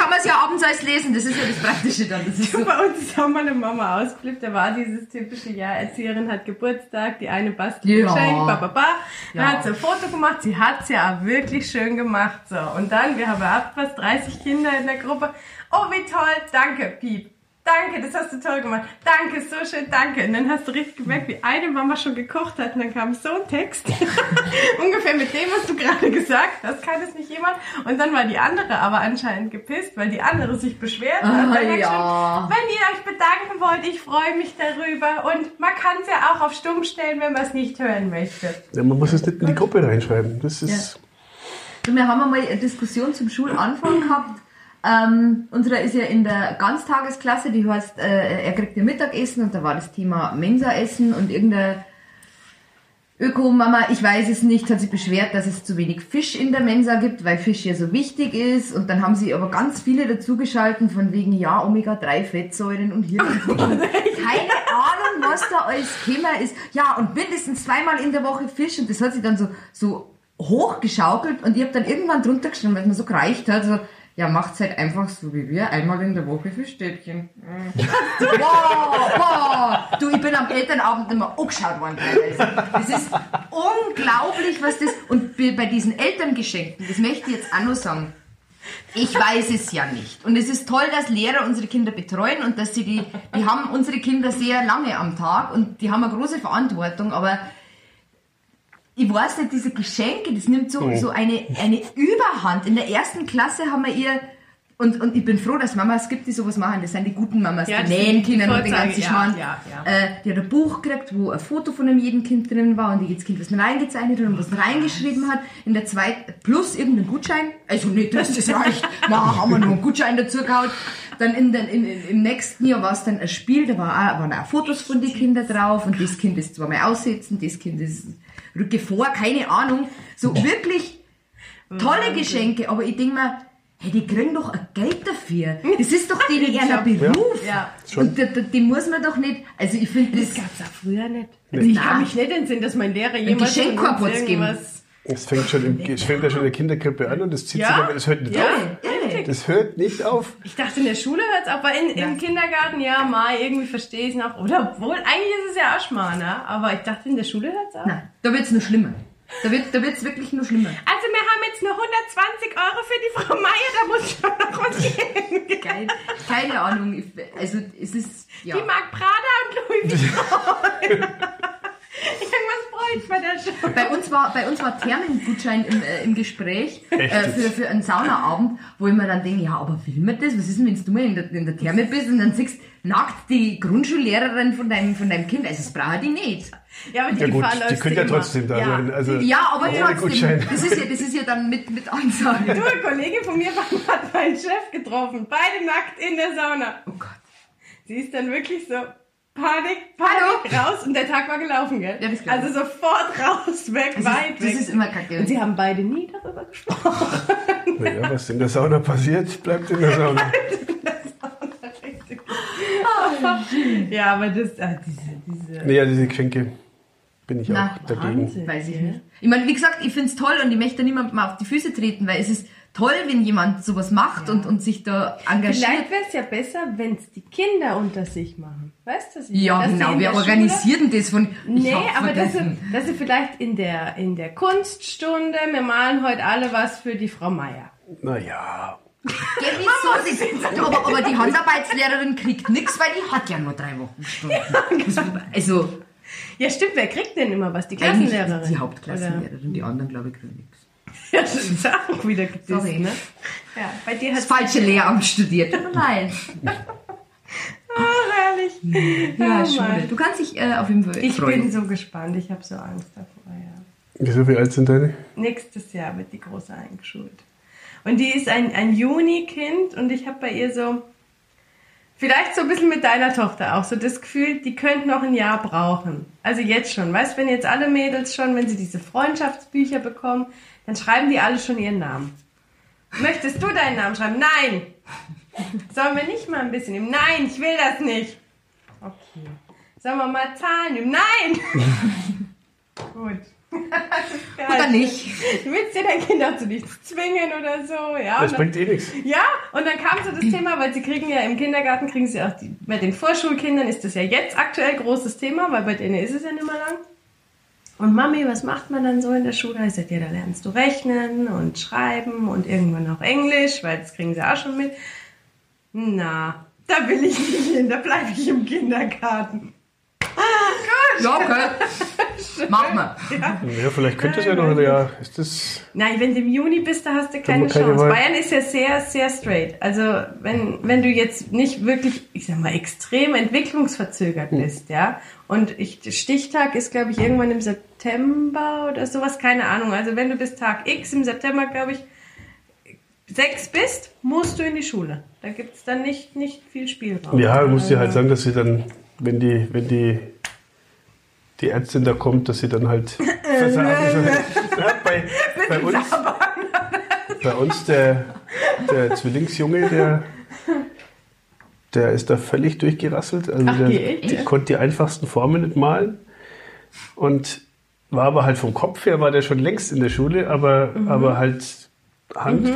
es abends alles lesen, das ist ja das Praktische dann. Das ist so. Bei uns ist auch meine Mama ausgeflippt. Da war dieses typische Jahr, Erzieherin hat Geburtstag, die eine bastelt Ja. Geschenk, ba, ba, ba. Dann Ja. hat sie ein Foto gemacht, sie hat's ja auch wirklich schön gemacht. So. Und dann, wir haben auch fast 30 Kinder in der Gruppe. Oh, wie toll, danke, Piep. Danke, das hast du toll gemacht. Danke, so schön, danke. Und dann hast du richtig gemerkt, wie eine Mama schon gekocht hat. Und dann kam so ein Text. <laughs> Ungefähr mit dem, was du gerade gesagt hast, kann es nicht jemand. Und dann war die andere aber anscheinend gepisst, weil die andere sich beschwert hat. Ah, Dann ja. geschrieben, wenn ihr euch bedanken wollt, ich freue mich darüber. Und man kann es ja auch auf stumm stellen, wenn man es nicht hören möchte. Ja, man muss es nicht in die Gruppe reinschreiben. Das ist. Du, Wir haben einmal eine Diskussion zum Schulanfang gehabt. Ähm, unserer ist ja in der Ganztagesklasse, die heißt, äh, er kriegt ihr Mittagessen und da war das Thema Mensaessen und irgendeine Öko-Mama, ich weiß es nicht, hat sich beschwert, dass es zu wenig Fisch in der Mensa gibt, weil Fisch ja so wichtig ist. Und dann haben sie aber ganz viele dazugeschalten von wegen, ja, Omega-3-Fettsäuren und hier. <laughs> Keine Ahnung, was da alles Thema ist. Ja, und mindestens zweimal in der Woche Fisch. Und das hat sie dann so, so hochgeschaukelt. Und ich habe dann irgendwann drunter geschrieben, weil es mir so gereicht hat, so, ja, macht's halt einfach so wie wir, einmal in der Woche Fischstäbchen. Mm. <laughs> wow, wow. Du, ich bin am Elternabend immer angeschaut worden teilweise. Das ist unglaublich, was das... Und bei bei diesen Elterngeschenken, das möchte ich jetzt auch noch sagen, ich weiß es ja nicht. Und es ist toll, dass Lehrer unsere Kinder betreuen und dass sie die, die haben unsere Kinder sehr lange am Tag und die haben eine große Verantwortung, aber ich weiß nicht, diese Geschenke, das nimmt so, so eine, eine Überhand. In der ersten Klasse haben wir ihr, und, und ich bin froh, dass Mamas gibt, die sowas machen. Das sind die guten Mamas, Ja, die nähen die können und den ganzen ja, Schmarrn. ja, ja. Äh, die hat ein Buch gekriegt, wo ein Foto von einem jeden Kind drin war und die das Kind was reingezeichnet hat und was reingeschrieben hat. In der zweiten, plus irgendein Gutschein. Also nicht, dass das reicht. <laughs> Na, haben wir noch einen Gutschein dazu gehauen. Dann in den, in, im nächsten Jahr war es dann ein Spiel, da war auch, waren auch Fotos von den Kindern drauf und das Kind ist zweimal aussitzen, das Kind ist Rücke vor, keine Ahnung. So wirklich tolle Geschenke, aber ich denke mir, hey, die kriegen doch ein Geld dafür. Das ist doch denen ihr Beruf. Ja. Und die, muss man doch nicht, also ich finde das, Das gab's auch früher nicht. Also ich kann mich nicht entsinnen, dass mein Lehrer jemals Geschenkkorb uns hat's gegeben. Es fängt schon im, es fängt ja schon in der Kinderkrippe an und das zieht Ja? sich aber, das hört nicht Ja? auf. Das hört nicht auf. Ich dachte, in der Schule hört's auf, aber in, im Kindergarten, ja, mal, irgendwie verstehe ich noch. Oder obwohl, eigentlich ist es ja auch Schmarrn, aber ich dachte, in der Schule hört's auf. Nein, da wird's nur schlimmer. Da wird da wird's wirklich nur schlimmer. Also wir haben jetzt nur 120 Euro für die Frau Meier, da muss schon noch was <laughs> gehen. Geil. Keine Ahnung. Ich, also es ist ja. Die mag Prada und Louis Vuitton. <laughs> Irgendwas bräuchte man da schon. Bei uns war, bei uns war Thermengutschein im, äh, im Gespräch äh, Echt? für, für einen Saunaabend, wo ich mir dann denke, ja, aber will man das? Was ist denn, wenn du mal in der, in der Therme bist und dann siehst nackt die Grundschullehrerin von deinem, von deinem Kind? Also das braucht die nicht. Ja, aber die Ja gut, die können ja trotzdem da ja. sein. Also, Ja, aber trotzdem. Das ist ja, das ist ja dann mit, mit Ansage. Du, eine Kollegin von mir war- <laughs> hat meinen Chef getroffen, beide nackt in der Sauna. Oh Gott. Sie ist dann wirklich so, Panik, Panik, raus und der Tag war gelaufen, gell? Ja, das also sofort raus, weg, Das weit ist, das weg. ist immer kacke. und sie haben beide nie darüber gesprochen. Naja, was in der Sauna passiert, bleibt in der Sauna. <laughs> ja, aber das, ah, diese, diese. Naja, diese Geschenke bin ich Na, auch dagegen. Wahnsinn. Weiß ich nicht. Ich meine, wie gesagt, ich find's toll und ich möchte niemandem mal auf die Füße treten, weil es ist toll, wenn jemand sowas macht und, und sich da engagiert. Vielleicht wäre es ja besser, wenn es die Kinder unter sich machen. Weißt du? Ja, dass sie genau. Wir organisieren das von. Nee, aber dass sie, dass sie vielleicht in der, in der Kunststunde, wir malen heute alle was für die Frau Meier. Naja. Ja, wieso? Du, aber, aber die Handarbeitlehrerin kriegt nichts, weil die hat ja nur drei Wochenstunden. Das- <laughs> Also, Ja, stimmt, wer kriegt denn immer was? Die Klassenlehrerin? die Hauptklassenlehrerin, die anderen, glaube ich, kriegen nichts. <laughs> Ja, das ist auch wieder gedisst, Sorry. ne? Ja, bei dir hat Das falsche Lehramt studiert. Tut mir leid. Oh, <laughs> herrlich. Ja, Oh, Schule. Mann. Du kannst dich äh, auf jeden Fall Ich freuen. bin so gespannt, ich habe so Angst davor, ja. Wieso, wie alt sind deine? Nächstes Jahr wird die Große eingeschult. Und die ist ein, ein Juni-Kind und ich habe bei ihr so Vielleicht so ein bisschen mit deiner Tochter auch. So das Gefühl, die könnte noch ein Jahr brauchen. Also jetzt schon. Weißt du, wenn jetzt alle Mädels schon, wenn sie diese Freundschaftsbücher bekommen, dann schreiben die alle schon ihren Namen. Möchtest du deinen Namen schreiben? Nein! Sollen wir nicht mal ein bisschen üben? Nein, ich will das nicht. Okay. Sollen wir mal Zahlen üben? Nein! <laughs> Gut. Oder nicht. Du willst dir dein Kind auch zu nichts zwingen oder so, ja. Das Und bringt eh nichts. ja, und dann kam so das <clears throat> Thema, weil sie kriegen ja im Kindergarten, kriegen sie auch, die, bei den Vorschulkindern ist das ja jetzt aktuell großes Thema, weil bei denen ist es ja nicht mehr lang. Und Mami, was macht man dann so in der Schule? Ich sag, ja, da lernst du rechnen und schreiben und irgendwann auch Englisch, weil das kriegen sie auch schon mit. Na, da will ich nicht hin, da bleibe ich im Kindergarten. Ja, okay. Mach mal. Ja, vielleicht könnte es ja noch ein Jahr. Ist das. Nein, wenn du im Juni bist, da hast du keine Chance. Bayern ist ja sehr, sehr straight. Also wenn, wenn du jetzt nicht wirklich, ich sag mal, extrem entwicklungsverzögert Hm. bist, ja. Und ich, Stichtag ist, glaube ich, irgendwann im September oder sowas, keine Ahnung. Also wenn du bis Tag X im September, glaube ich, sechs bist, musst du in die Schule. Da gibt es dann nicht, nicht viel Spielraum. Ja, du musst dir halt Also- sagen, dass sie dann, wenn die, wenn die, die Ärztin da kommt, dass sie dann halt versagen soll. Ja, bei, bei uns, bei uns der, der Zwillingsjunge, der, der ist da völlig durchgerasselt. Also Ach, der, der konnte die einfachsten Formen nicht malen. Und war aber halt vom Kopf her, war der schon längst in der Schule, aber, Mhm. aber halt Hand.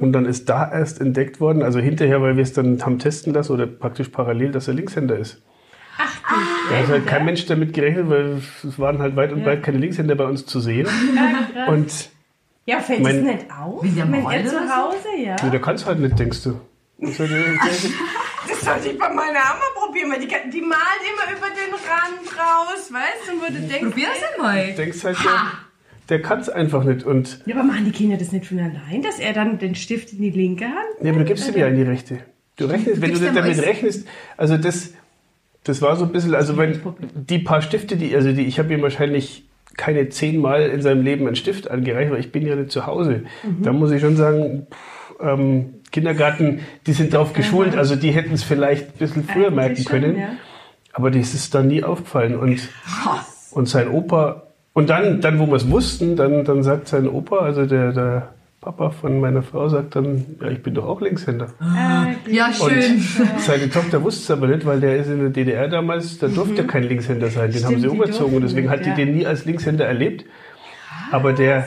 Und dann ist da erst entdeckt worden, also hinterher, weil wir es dann haben testen lassen oder praktisch parallel, dass er Linkshänder ist. Ach, Da hat halt kein Mensch damit gerechnet, weil es waren halt weit und weit keine Linkshänder bei uns zu sehen. Und ja, fällt Mein- es nicht auf? Wie der er zu? Hause, ja. ja, der kann es halt nicht, denkst du. Also, der, der, Das sollte ich bei meiner Mama probieren, weil die, die malt immer über den Rand raus, weißt du, und wo du denkst, Probier es einmal. denkst halt, der, der kann es einfach nicht. Und Ja, aber machen die Kinder das nicht von allein, dass er dann den Stift in die linke Hand ja, aber du gibst ihm ja in die rechte. Du rechnest, wenn du nicht damit alles. rechnest, also das, das war so ein bisschen, also wenn die paar Stifte, die, also die, ich habe ihm wahrscheinlich keine zehnmal in seinem Leben einen Stift angereicht, weil ich bin ja nicht zu Hause. Da muss ich schon sagen, pff, ähm, Kindergarten, die sind drauf geschult, also die hätten es vielleicht ein bisschen früher Eigentlich merken schon, können. ja. Aber das ist dann nie aufgefallen. Und, und sein Opa, und dann, dann wo wir es wussten, dann, dann sagt sein Opa, also der, der Papa von meiner Frau, sagt dann, ja, ich bin doch auch Linkshänder. Ah, Ja, Und schön. seine Tochter wusste es aber nicht, weil der ist in der DDR damals, da durfte kein Linkshänder sein. Den haben sie Mhm. Stimmt, die umgezogen und deswegen hat die ja. den nie als Linkshänder erlebt. Aber der,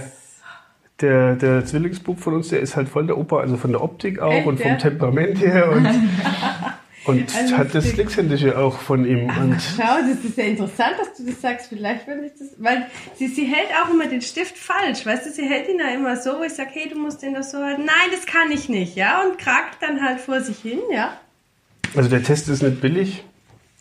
der, der Zwillingsbub von uns, der ist halt voll der Opa, also von der Optik auch Echt, und vom ja? Temperament her <laughs> und, und Also hat das. Linkshändische auch von ihm. Und Schau, das ist ja interessant, dass du das sagst. Vielleicht will ich das, weil sie, sie hält auch immer den Stift falsch, weißt du, sie hält ihn ja immer so, wo ich sage, hey, du musst den doch so halten. Nein, das kann ich nicht, ja, und kragt dann halt vor sich hin, ja. also der Test ist nicht billig,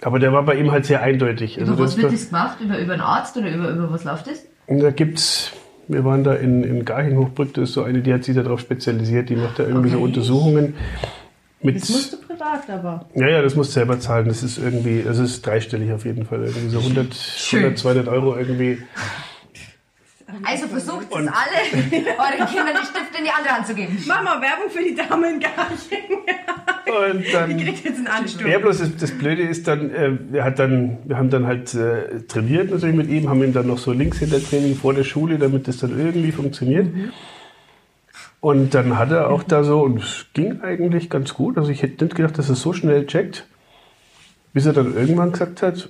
aber der war bei ihm halt sehr eindeutig. Also Über was das wird das gemacht? Über, über einen Arzt oder über, über was läuft das? Und da gibt's, wir waren da in, in Garching Hochbrück, das ist so eine, die hat sich darauf spezialisiert, die macht da irgendwie so Okay. Untersuchungen. Mit, Das musst du privat aber. ja, ja, das musst du selber zahlen. Das ist irgendwie, es ist dreistellig auf jeden Fall. Irgendwie so 100, Schön. 100 200 Euro irgendwie. Also versucht es alle, <laughs> euren Kindern die Stifte in die andere Hand zu geben. Mama, Werbung für die Dame in Garching. Und dann, Die kriegt jetzt einen Ansturm. ja, bloß das, das Blöde ist dann, äh, er hat dann, wir haben dann halt äh, trainiert natürlich mit ihm, haben ihm dann noch so Linkshintertraining vor der Schule, damit das dann irgendwie funktioniert. Und dann hat er auch da so, und es ging eigentlich ganz gut, also ich hätte nicht gedacht, dass er so schnell checkt, bis er dann irgendwann gesagt hat,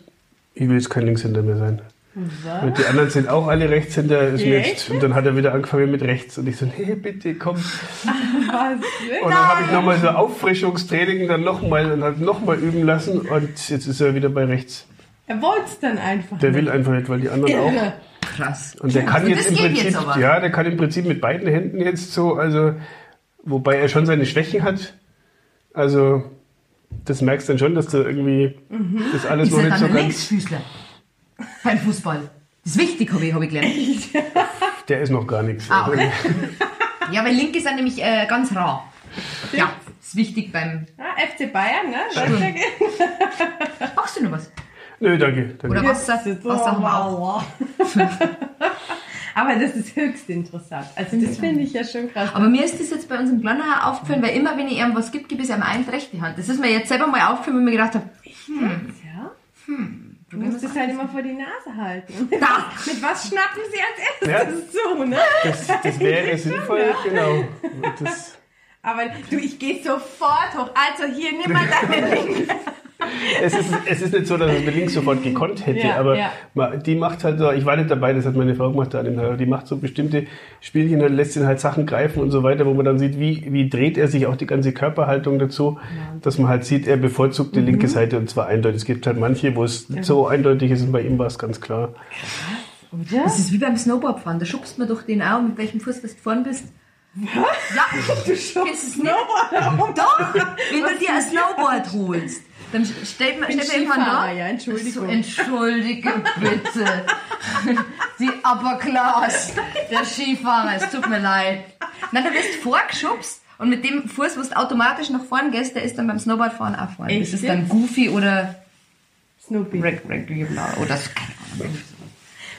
ich will jetzt kein Linkshänder mehr sein. Und die anderen sind auch alle Rechtshänder. Ist mir Echt? jetzt, und dann hat er wieder angefangen mit rechts. Und ich so, nee, bitte, komm. Was? Und dann habe ich nochmal so Auffrischungstraining dann nochmal und halt nochmal üben lassen. Und jetzt ist er wieder bei rechts. Er wollte es dann einfach. Der nicht. will einfach nicht, weil die anderen auch. Krass. Und der kann Und jetzt im Prinzip, jetzt ja, der kann im Prinzip mit beiden Händen jetzt so, also, wobei er schon seine Schwächen hat. Also, das merkst du dann schon, dass du irgendwie das alles Ist noch er nicht dann so ein ganz. Linksfüßler beim Fußball? Das ist wichtig, habe ich, hab ich gelernt. <laughs> Der ist noch gar nichts. Ah, okay. Ja, weil Linke sind nämlich äh, ganz rar. Ja, ist wichtig beim... Ja, FC Bayern, ne? Stimmt. Machst du noch was? Nö, danke. danke. Oder haben wir auch. wow. <laughs> Aber das ist höchst interessant. Also das finde ich ja schon krass. Aber mir ist das jetzt bei unserem auch aufgefallen, weil immer, wenn ich ihm was gibt, gebe ich es ihm eine rechte Hand. Das ist mir jetzt selber mal aufgefallen, weil ich mir gedacht habe, ja? Du musst es halt immer vor die Nase halten. <laughs> Da. Mit was schnappen sie als Ja. erstes <laughs> so, ne? Das, das wäre <laughs> sinnvoll, genau. Das, Aber du, ich gehe sofort hoch. Also hier, nimm mal deine Linke. Es, ist, es ist nicht so, dass es mit links sofort gekonnt hätte, Ja, aber ja. die macht halt so, ich war nicht dabei, das hat meine Frau gemacht, da an dem Tag, die macht so bestimmte Spielchen und lässt ihn halt Sachen greifen und so weiter, wo man dann sieht, wie, wie dreht er sich auch die ganze Körperhaltung dazu, dass man halt sieht, er bevorzugt die Mhm. linke Seite und zwar eindeutig. Es gibt halt manche, wo es nicht so eindeutig ist und bei ihm war es ganz klar. Oder? das ist wie beim Snowboardfahren. Da schubst man doch den auch, mit welchem Fuß du vorn bist. Ja, du schubst es nicht. Doch, wenn du dir ein Snowboard holst, dann stellt man, stellt man irgendwann da. ja, Entschuldigung. So, entschuldige bitte. <laughs> Die Upper Class, der Skifahrer, es tut mir leid. Nein, du wirst vorgeschubst und mit dem Fuß, wo du automatisch nach vorn gehst, der ist dann beim Snowboardfahren auch vorn. Das Echt ist dann Goofy oder Snoopy. Reg- Regular oder so, keine Ahnung.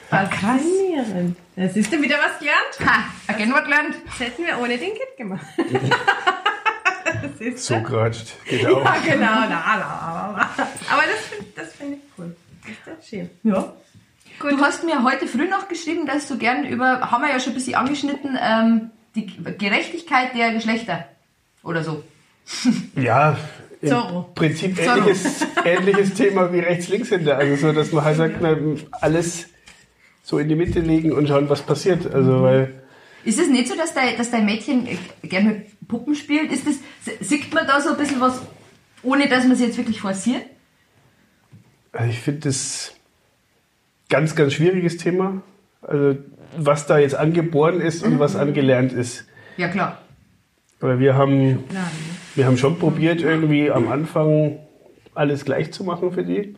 Faszinierend. Siehst du wieder was gelernt. Ha, again was gelernt. Das hätten wir ohne den Kit gemacht. <laughs> <laughs> So geratscht, geht auch. Ja, genau. La, la, la. Aber das finde das find ich cool. Das ist ja schön. Ja. Du hast mir heute früh noch geschrieben, dass du gern über, haben wir ja schon ein bisschen angeschnitten, ähm, die Gerechtigkeit der Geschlechter oder so. <laughs> Ja, im Zorro. Prinzip Zorro. ähnliches, ähnliches Thema wie Rechts-Links-Händer. Also so, dass man halt sagt, na, alles so in die Mitte legen und schauen, was passiert. Also weil Ist es nicht so, dass dein, dass dein Mädchen gern mit Puppen spielt? Ist das, sieht man da so ein bisschen was, ohne dass man es jetzt wirklich forciert? also ich finde das ganz, ganz schwieriges Thema. Also was da jetzt angeboren ist und was angelernt ist. Ja, klar. Weil wir haben, wir haben schon probiert, irgendwie am Anfang alles gleich zu machen für die.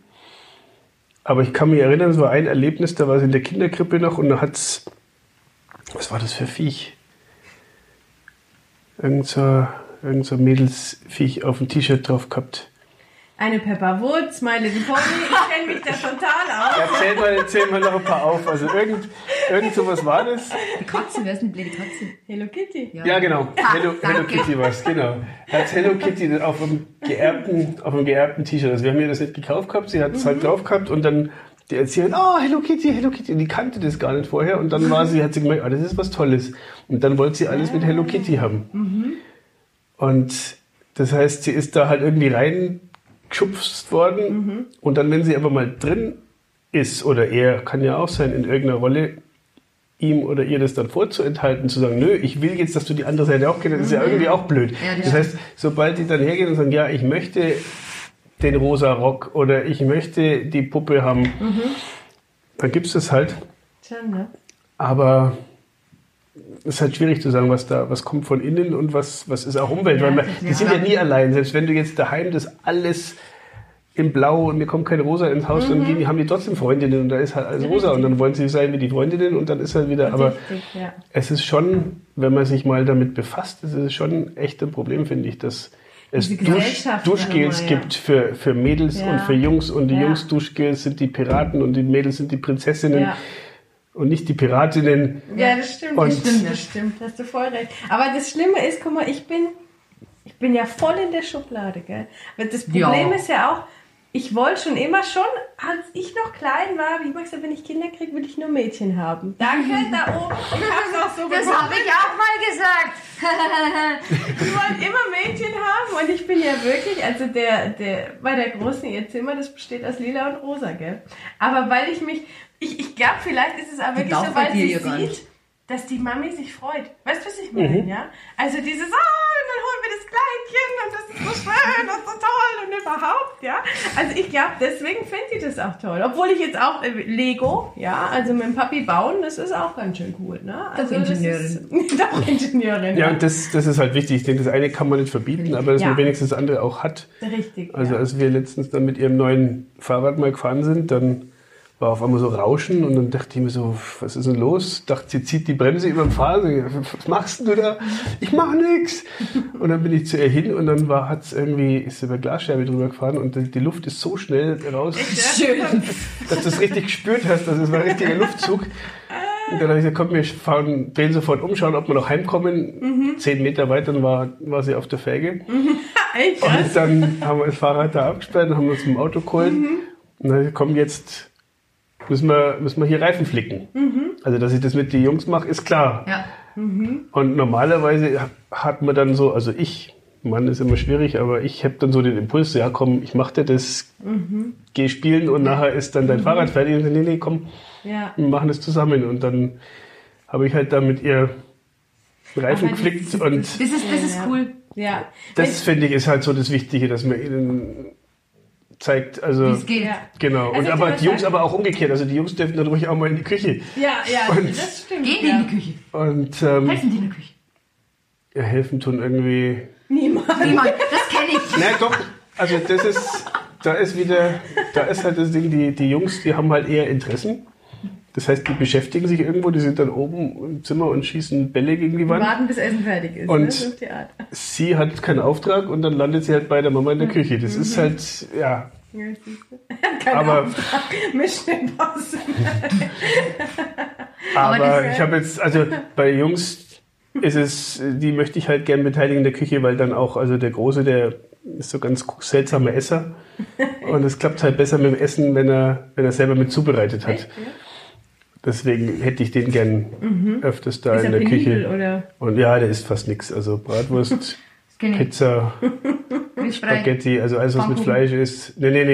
Aber ich kann mich erinnern, es war ein Erlebnis, da war sie in der Kinderkrippe noch und da hat's, was war das für Viech? Irgend so, irgend so Mädelsviech auf dem T-Shirt drauf gehabt. Eine Pepper Woods, My Little Pony. Ich kenne mich da total aus. Erzähl mal, erzähl mal noch ein paar auf. Also irgend, irgend sowas war das. Die Katze, wer ist denn die blöde Katze? Hello Kitty. Ja, genau. Ah, Hello, Hello. Kitty war's, genau. Hat Hello Kitty auf einem geerbten, auf einem geerbten T-Shirt. Also wir haben ihr das nicht gekauft gehabt, sie hat es halt drauf gehabt und dann die erzählen, oh, Hello Kitty, Hello Kitty. Und die kannte das gar nicht vorher und dann war sie, hat sie gemerkt, oh, das ist was Tolles. Und dann wollte sie alles mit Hello Kitty haben. Und das heißt, sie ist da halt irgendwie reingeschubst worden und dann, wenn sie aber mal drin ist, oder er kann ja auch sein, in irgendeiner Rolle, ihm oder ihr das dann vorzuenthalten, zu sagen, nö, ich will jetzt, dass du die andere Seite auch kennst, ist ja irgendwie auch blöd. Ja, das das heißt, sobald die dann hergehen und sagen, ja, ich möchte den rosa Rock oder ich möchte die Puppe haben, dann gibt's das halt. Schon, ne? Aber es ist halt schwierig zu sagen, was da, was kommt von innen und was, was ist auch Umwelt. Ja, weil man, die sind ja nie allein. Selbst wenn du jetzt daheim das alles in Blau und mir kommt kein Rosa ins Haus, dann gehen, haben die trotzdem Freundinnen und da ist halt alles rosa und dann wollen sie sein wie die Freundinnen und dann ist halt wieder, aber Richtig, ja. es ist schon, wenn man sich mal damit befasst, es ist schon echt ein Problem, finde ich, dass es Duschgels ja. gibt für, für Mädels Ja. und für Jungs und die Ja. Jungs Duschgels sind die Piraten und die Mädels sind die Prinzessinnen Ja. und nicht die Piratinnen. Ja, das stimmt, Und- das stimmt, das stimmt, hast du voll recht. Aber das Schlimme ist, guck mal, ich bin, ich bin ja voll in der Schublade, gell? Weil das Problem Ja. ist ja auch, ich wollte schon immer schon, als ich noch klein war, wie ich gesagt, wenn ich Kinder kriege, will ich nur Mädchen haben. Danke, da oben. Ich hab's auch so Das habe ich auch mal gesagt. <laughs> Die wollen immer Mädchen haben und ich bin ja wirklich, also der, der, bei der Großen ihr Zimmer, das besteht aus lila und rosa, gell? Aber weil ich mich, ich, ich glaube, vielleicht ist es aber wirklich so, weil sie sieht, dass die Mami sich freut. Weißt du, was ich meine, ja? Also dieses, ah, Kleidchen und das ist so schön und so toll und überhaupt, ja? Also ich glaube, deswegen findet sie das auch toll. Obwohl ich jetzt auch äh, Lego, ja, also mit dem Papi bauen, das ist auch ganz schön cool, ne? Also das Ingenieurin. Ist, <laughs> doch Ingenieurin, Ja, und das, das ist halt wichtig. Ich denke, das eine kann man nicht verbieten, aber dass Ja. man wenigstens das andere auch hat. Richtig. Also ja. als wir letztens dann mit ihrem neuen Fahrrad mal gefahren sind, dann war auf einmal so Rauschen und dann dachte ich mir so, was ist denn los? Dachte, sie zieht die Bremse über den Fahrer. Was machst du da? Ich mach nix. Und dann bin ich zu ihr hin und dann war, hat's irgendwie, ist sie über Glasscherbe drüber gefahren und die, die Luft ist so schnell raus, <laughs> Schön. dass du es richtig gespürt hast. Das war ein richtiger Luftzug. Und dann habe ich gesagt, komm, wir fahren, drehen sofort um, schauen, ob wir noch heimkommen. Zehn Meter weiter war, war sie auf der Felge. <laughs> Echt? Und dann haben wir das Fahrrad da abgesperrt und haben uns im Auto geholt. Und dann komm, jetzt müssen wir, müssen wir hier Reifen flicken. Also, dass ich das mit den Jungs mache, ist klar. Ja. Und normalerweise hat man dann so, also ich, Mann ist immer schwierig, aber ich habe dann so den Impuls, ja komm, ich mach dir das, geh spielen und nachher ist dann dein Fahrrad fertig und dann, nee, nee, komm, Ja. wir machen das zusammen. Und dann habe ich halt da mit ihr Reifen geflickt ist- und Das ist, das ist Ja. cool. Ja. das finde ich ist halt so das Wichtige, dass man ihnen zeigt, also Wie es geht. Ja. genau. Also Und aber die Jungs sagen- aber auch umgekehrt. Also die Jungs dürfen dann ruhig auch mal in die Küche. Ja, ja, Und- das stimmt. Gehen die ja. in die Küche? Und ähm, Helfen die in der Küche? ja, helfen tun irgendwie. Niemand. Niemand, das kenne ich. Na doch, also das ist, da ist wieder, da ist halt das Ding, die, die Jungs, die haben halt eher Interessen. Das heißt, die beschäftigen sich irgendwo, die sind dann oben im Zimmer und schießen Bälle gegen die Wand. Warten, bis Essen fertig ist. Und- ne? Ist die Art. Sie hat keinen Auftrag und dann landet sie halt bei der Mama in der Küche. Das ist halt, ja. Ja. <laughs> Kein Aber- Auftrag. Mission Impossible. <laughs> Aber, das- ich habe jetzt, also bei Jungs ist es, die möchte ich halt gern beteiligen in der Küche, weil dann auch, also der Große, der ist so ganz seltsamer Esser. <laughs> Und es klappt halt besser mit dem Essen, wenn er, wenn er selber mit zubereitet hat. Echt, ja? Deswegen hätte ich den gern öfters da Ist in er der penibel, Küche. oder? Und ja, der isst fast nichts. Also Bratwurst. <laughs> Pizza. <laughs> Spaghetti, also alles, was mit. Fleisch ist. Nee, nee,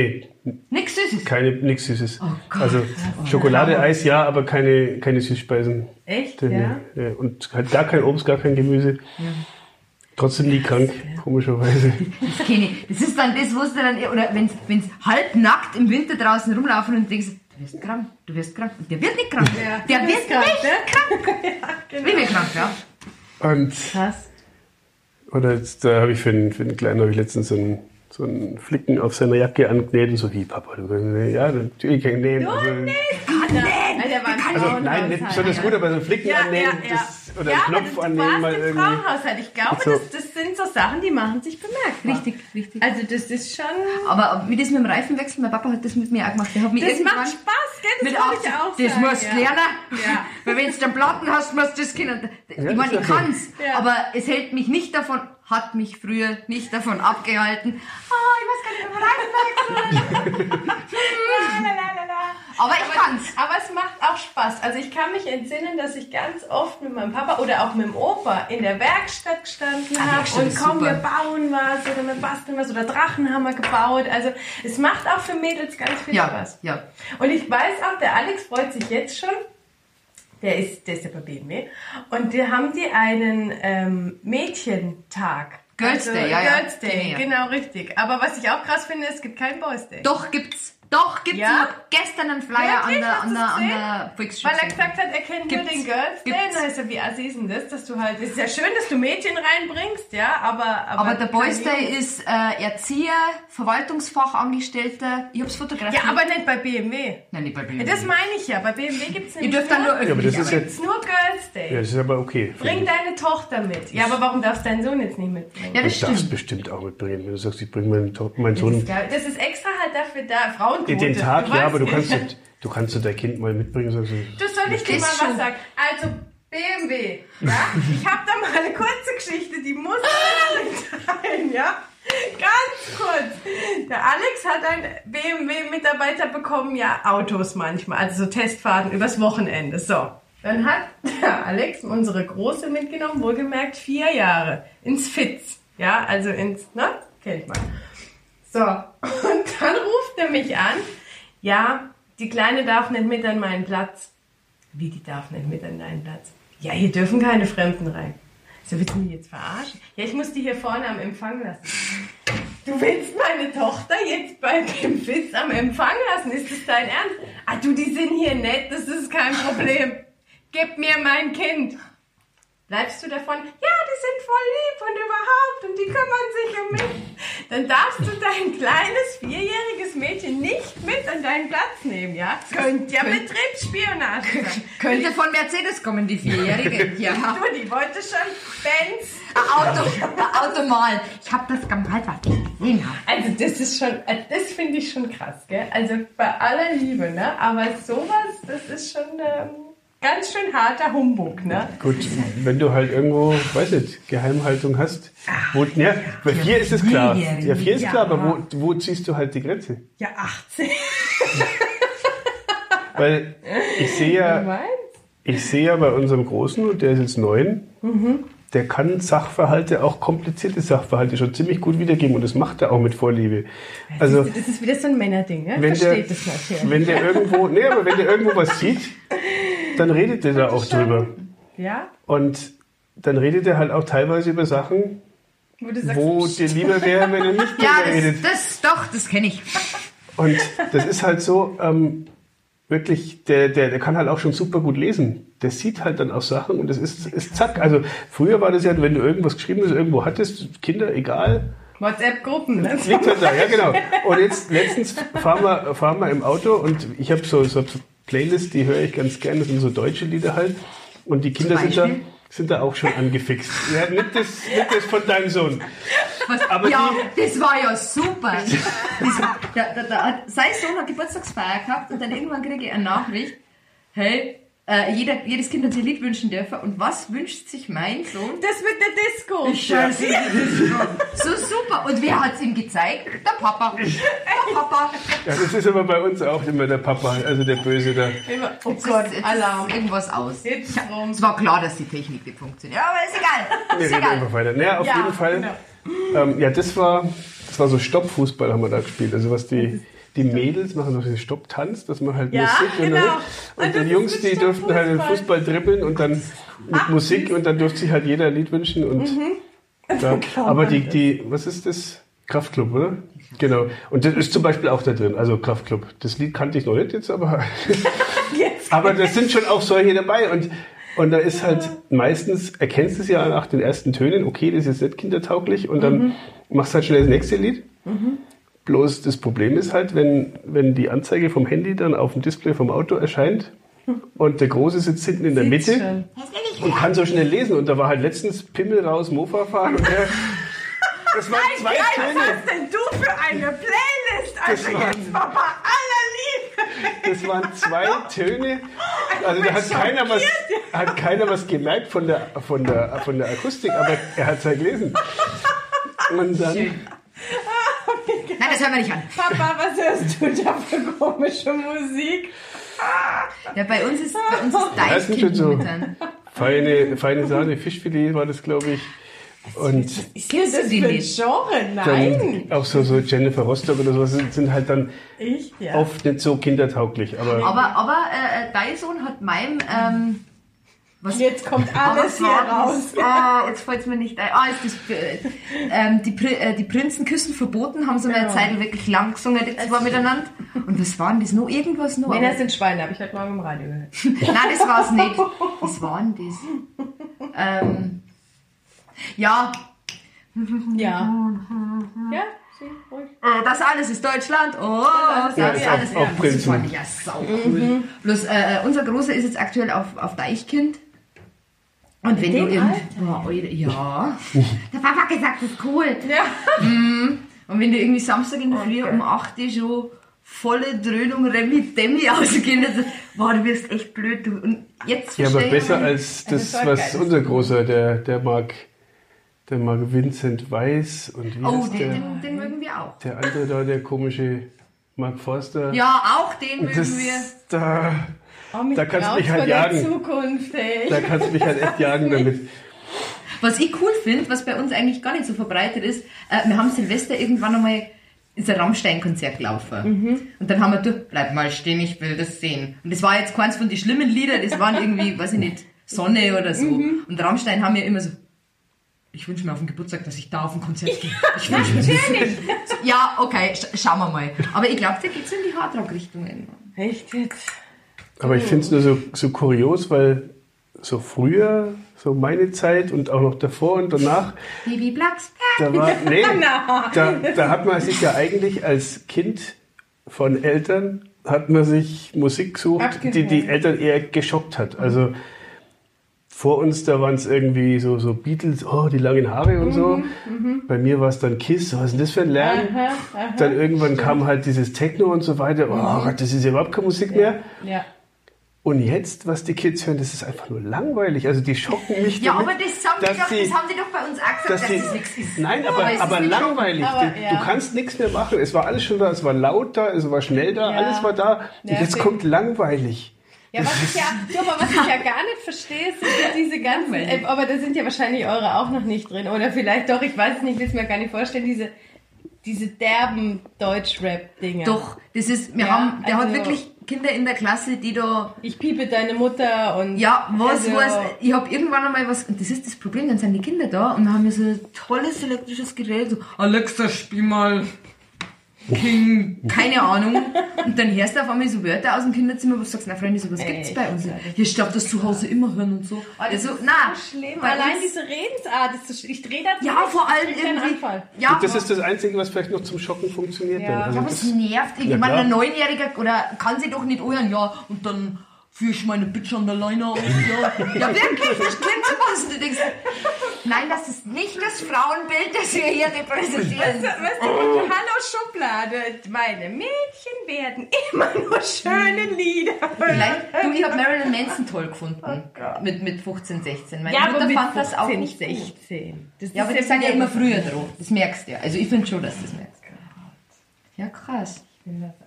nee, Nix Süßes. keine, nichts Süßes. Oh Gott. Also Schokolade, Eis, ja, aber keine, keine Süßspeisen. Echt, ja? nee. Und halt gar kein Obst, gar kein Gemüse. Trotzdem nie krank, komischerweise. <laughs> Das. Das ist dann das, wo du dann, oder wenn sie halbnackt im Winter draußen rumlaufen und denkst, du wirst krank, du wirst krank. Und der wird nicht krank. Ja, der wird wirst krank, nicht ne? krank. <laughs> ja, genau. Wie krank, ja. Und, Krass. oder jetzt, da habe ich für den, für den Kleinen habe ich letztens so einen, so einen Flicken auf seiner Jacke angenäht und so, wie Papa, du kannst. Ja, natürlich kann ich nähen. Also, Alter, der war also nein, nicht besonders gut, aber so einen Flicken Ja, annähen, ja, ja. das, oder ja, einen aber Knopf du annähen warst mal im irgendwie. Frauenhaushalt. Ich glaube, So. das, das sind so Sachen, die machen sich bemerkbar. Richtig, richtig. Also das ist schon... Aber wie das mit dem Reifenwechsel, mein Papa hat das mit mir auch gemacht. Der hat mich Das macht Spaß, gell? Das mit 18, ich auch das sagen. musst du ja. lernen. Ja. Weil wenn du dann Platten hast, musst du das können. Ich Ja, meine, ich ja kann's, Ja. aber es hält mich nicht davon, hat mich früher nicht davon abgehalten. Ah, ich weiß gar nicht, wie man Reifenwechsel. <laughs> <laughs> Aber ich kann's. Aber es macht auch Spaß. Also ich kann mich entsinnen, dass ich ganz oft mit meinem Papa oder auch mit dem Opa in der Werkstatt gestanden Ah, habe und komm, super. wir bauen was oder wir basteln was oder Drachen haben wir gebaut. Also es macht auch für Mädels ganz viel Ja, Spaß. ja. Und ich weiß auch, der Alex freut sich jetzt schon. Der ist, der ist ja bei BMW. Und die haben die einen ähm, Mädchentag. Girls Day, ja, ja. Girls Day, ja. genau richtig. Aber was ich auch krass finde, es gibt kein Boys Day. Doch gibt's. Doch gibt's. Ja? Ich hab gestern einen Flyer Wirklich? an der, an der, an der Volksschule. Weil er gesagt hat, er kennt nur Gibt's. den Girls Day. Gibt's. Dann heißt er, wie assi ist denn das, dass du halt, es ist ja schön, dass du Mädchen reinbringst, ja, aber... aber der Boys Day ist äh, Erzieher, Verwaltungsfachangestellter. Ich hab's fotografiert. Ja, aber nicht bei BMW. Nein, nicht bei Ja, BMW. das meine ich ja, bei BMW gibt es Ihr nämlich dürft dann nur nur, Ja, aber das ist ja, gibt's nur Girls Day. ja, das ist aber okay. Bring deine Tochter mit. Ja, aber warum darfst dein Sohn jetzt nicht mitbringen? Ja, Du das darfst stimmt. bestimmt auch mitbringen, wenn du sagst, ich bringe meinen, To- meinen Das Sohn ist, das ist extra dafür da, Frauenquote. den Tag, Du ja, aber du kannst, du, du kannst so dein Kind mal mitbringen. Sagst du, Du soll ich dir mal schon. was sagen? Also, BMW, ja? Ich habe da mal eine kurze Geschichte, die muss sein, ja? Ganz kurz. Der Alex hat einen BMW-Mitarbeiter bekommen, ja, Autos manchmal, also so Testfahrten übers Wochenende. So. Dann hat der Alex unsere Große mitgenommen, wohlgemerkt vier Jahre, ins Fitz. Ja, also ins, ne? Kennt man. So, und dann ruft er mich an. Ja, die Kleine darf nicht mit an meinen Platz. Wie, die darf nicht mit an deinen Platz? Ja, hier dürfen keine Fremden rein. So, willst du mich jetzt verarschen? Ja, ich muss die hier vorne am Empfang lassen. Du willst meine Tochter jetzt bei dem Witz am Empfang lassen? Ist das dein Ernst? Ah, du, die sind hier nett, das ist kein Problem. Gib mir mein Kind. Bleibst du davon? Ja, die sind voll lieb und überhaupt und die kümmern sich um mich. Dann darfst du dein kleines vierjähriges Mädchen nicht mit an deinen Platz nehmen, ja? Könnte ja Betriebsspionage sein. Könnte von Mercedes kommen, die Vierjährige. <laughs> Ja. Du, die wollte schon Benz. Auto, Auto malen. Ich habe das gemalt, was ich gesehen habe. Also das ist schon, äh, das finde ich schon krass, gell? Also bei aller Liebe, ne? Aber sowas, das ist schon ähm, ganz schön harter Humbug, ne? Gut, wenn du halt irgendwo, weiß nicht, Geheimhaltung hast. Wo, ja, bei vier ist es klar. Ja, vier ist Ja. klar, aber wo, wo ziehst du halt die Grenze? Ja, 18. <laughs> Weil ich sehe ja, ich sehe ja bei unserem Großen, und der ist jetzt neun, der kann Sachverhalte, auch komplizierte Sachverhalte schon ziemlich gut wiedergeben und das macht er auch mit Vorliebe. Also, das ist wieder so ein Männerding, ne? wenn der, Versteht das natürlich. wenn der irgendwo, nee, aber wenn der irgendwo was sieht, dann redet der da auch drüber. Ja? Und dann redet er halt auch teilweise über Sachen, Wo sagst, wo dir lieber wäre, wenn er nicht Ja, drüber redet. das, das, doch, das kenne ich. Und das ist halt so, ähm, wirklich, der, der, der kann halt auch schon super gut lesen. Der sieht halt dann auch Sachen und das ist, ist zack. Also früher war das ja, wenn du irgendwas geschrieben hast, irgendwo hattest, Kinder, egal, WhatsApp-Gruppen, ne? liegt halt da, ja genau. Und jetzt letztens fahren wir, fahren wir im Auto und ich habe so, so Playlist, die höre ich ganz gerne, das sind so deutsche Lieder halt. Und die Kinder sind da, sind da auch schon angefixt. Ja, nicht, das, nicht das von deinem Sohn. Was, Aber ja, das war ja super. <laughs> Das, da, da, da, hat- sein Sohn hat Geburtstagsfeier gehabt und dann irgendwann kriege ich eine Nachricht, hey, äh, jeder, jedes Kind hat sich ein Lied wünschen dürfen. Und was wünscht sich mein Sohn? Das mit der Disco. Scheiße, so super. Und wer hat's ihm gezeigt? Der Papa. Der Papa. Ja, das ist aber bei uns auch immer der Papa, also der Böse da. Immer, oh Jetzt Gott, ist, jetzt Alarm. irgendwas aus. Jetzt rum. Es war klar, dass die Technik nicht funktioniert. Aber ist egal. Wir Ist reden egal. einfach weiter. Naja, auf Ja, jeden Fall. genau. Ähm, ja, das war, das war so Stoppfußball haben wir da gespielt. Also was die, die Mädels machen so diesen Stopptanz, dass man halt Ja, Musik und, genau. Und und das die Jungs, die durften halt den. Fußball dribbeln und dann mit Musik und dann durfte sich halt jeder ein Lied wünschen und da, <laughs> aber die, die, was ist das? Kraftclub, oder? Genau. Und das ist zum Beispiel auch da drin, also Kraftclub. Das Lied kannte ich noch nicht jetzt, aber <laughs> Jetzt. aber das sind schon auch solche dabei und, und da ist halt meistens, erkennst du es ja nach den ersten Tönen, okay, das ist jetzt nicht kindertauglich und dann machst du halt schnell das nächste Lied. Bloß das Problem ist halt, wenn, wenn die Anzeige vom Handy dann auf dem Display vom Auto erscheint und der Große sitzt hinten in der Mitte schon. und kann so schnell lesen und da war halt letztens Pimmel raus, Mofa fahren und der, das waren zwei Was Töne. hast denn du für eine Playlist? Also war- jetzt mal bei aller. Das waren zwei Töne. Also da hat keiner was, hat keiner was gemerkt von der, von der, von der Akustik, aber er hat es halt gelesen. Und dann, Nein, das hören wir nicht an. Papa, was hörst du da für komische Musik? Ja, bei uns ist, bei uns ist Deichkind so- feine, feine Sahne, Fischfilet war das, glaube ich. Und Ist das die für ein nicht? Genre? Nein. auch so, so Jennifer Rostock oder sowas sind, sind halt dann Ich, ja. oft nicht so kindertauglich. Aber Aber, aber äh, äh, dein Sohn hat meinem... Ähm, was, Jetzt kommt alles hier war raus. Ah, jetzt fällt es mir nicht ein. Ah, ist das, äh, ähm, die, Pri äh, die Prinzen küssen verboten, haben sie mal eine Ja. Zeit wirklich lang gesungen, die zwei miteinander. Und was waren das noch? Irgendwas noch? Männer sind Schweine, habe ich heute Morgen im Radio gehört. Nein, das war's nicht. Was war denn das? Ähm, ja, Ja. <laughs> Ja, sie, ruhig. äh, das alles ist Deutschland. Oh, das Ja, alles, ist alles. auch- auch das Prinzen. fand ich ja sau cool. Bloß, äh, unser Großer ist jetzt aktuell auf, auf Deichkind. Und wenn dem du irgend... Boah, Alter, ja. Der Papa hat gesagt, das ist cool. Ja. Und wenn du irgendwie Samstag in der Früh um 8 Uhr schon volle Dröhnung Remi Demi <laughs> ausgehen, also, boah, du wirst echt blöd. Du. Und jetzt ja, aber besser als das, das war was geil. unser Großer, der, der mag, der mag Vincent Weiss und wie Oh, den, der, den, den mögen wir auch. der andere da, der komische Mark Forster. Ja, auch den mögen Das, wir. da, Oh, Da kannst du mich halt jagen. Zukunft, ey. da kannst du mich halt echt jagen <laughs> damit. Was ich cool finde, was bei uns eigentlich gar nicht so verbreitet ist, äh, wir haben Silvester irgendwann einmal ist ein Rammstein-Konzert gelaufen. Und dann haben wir durch, bleib mal stehen, ich will das sehen. Und das war jetzt keins von den schlimmen Liedern, das waren irgendwie, weiß ich nicht, Sonne oder so. Und Rammstein haben ja immer so, ich wünsche mir auf den Geburtstag, dass ich da auf ein Konzert gehe. Ich wünsche mir das. <laughs> Ja, okay, sch schauen wir mal. Aber ich glaube, da geht's in die Hardrock-Richtungen. Echt jetzt? Aber ich finde es nur so, so kurios, weil so früher, so meine Zeit und auch noch davor und danach, Baby Blacks. da war, nee, <laughs> da, da hat man sich ja eigentlich als Kind von Eltern, hat man sich Musik gesucht, die die. Eltern eher geschockt hat. Also vor uns, da waren es irgendwie so, so Beatles, oh, die langen Haare und so. Bei mir war es dann Kiss, was ist denn das für ein Lärm? Aha, aha. Dann irgendwann kam halt dieses Techno und so weiter. Oh Gott, das ist ja überhaupt keine Musik mehr. Ja. Und jetzt, was die Kids hören, das ist einfach nur langweilig. Also die schocken mich Ja, damit, aber das haben, die dass doch, sie- das haben die doch bei uns auch gesagt, dass dass, die, das nichts ist. Nein, Aber aber, es ist aber langweilig. aber, du, ja. du kannst nichts mehr machen. Es war alles schon da, es war laut da, es war schnell da, Ja. alles war da. Und Ja, jetzt stimmt. kommt langweilig. Ja, was ich ja, du, aber was ich ja gar nicht verstehe, sind ja diese ganzen, äh, aber da sind ja wahrscheinlich eure auch noch nicht drin. Oder vielleicht doch, ich weiß es nicht, will es mir gar nicht vorstellen, diese, diese derben Deutsch-Rap-Dinger. Doch, das ist, wir Ja, haben, der hat also- wirklich Kinder in der Klasse, die da, Ich piepe deine Mutter und. ja, was, also, was, ich habe irgendwann einmal was, und das ist das Problem, dann sind die Kinder da und dann haben wir so ein tolles elektrisches Gerät, so, Alexa, spiel mal King, keine Ahnung. Und dann hörst du auf einmal so Wörter aus dem Kinderzimmer, wo du sagst, na Freunde, sowas gibt's bei uns. ja. Ich darf das zu Hause immer hören und so. Also, na, so schlimm. Allein diese Redensart ist so sch- Ich drehe da ja, vor allem irgendwie, Anfall. ja, Und das ist das Einzige, was vielleicht noch zum Schocken funktioniert. Ja. dann. Also Ja, aber es nervt. Ich Ja, meine, ein Neunjähriger oder kann sie doch nicht euren, ja, und dann führe ich meine Bitch an der Leine auf. <laughs> Ja, ja wirklich, das klingt so was. Und du denkst, nein, das ist nicht das Frauenbild, das wir hier repräsentieren. Weißt du, hallo Schublade, meine Mädchen werden immer nur schöne Lieder. Vielleicht, du, ich habe Marilyn Manson toll gefunden. Mit, mit 15, 16. Meine Ja, Mutter aber mit fand das auch 15, nicht gut. 16. Das Ja, aber ist die sind ja immer früher drauf. Das merkst du ja. Also ich finde schon, dass du das merkst. Ja, krass. Ich will das.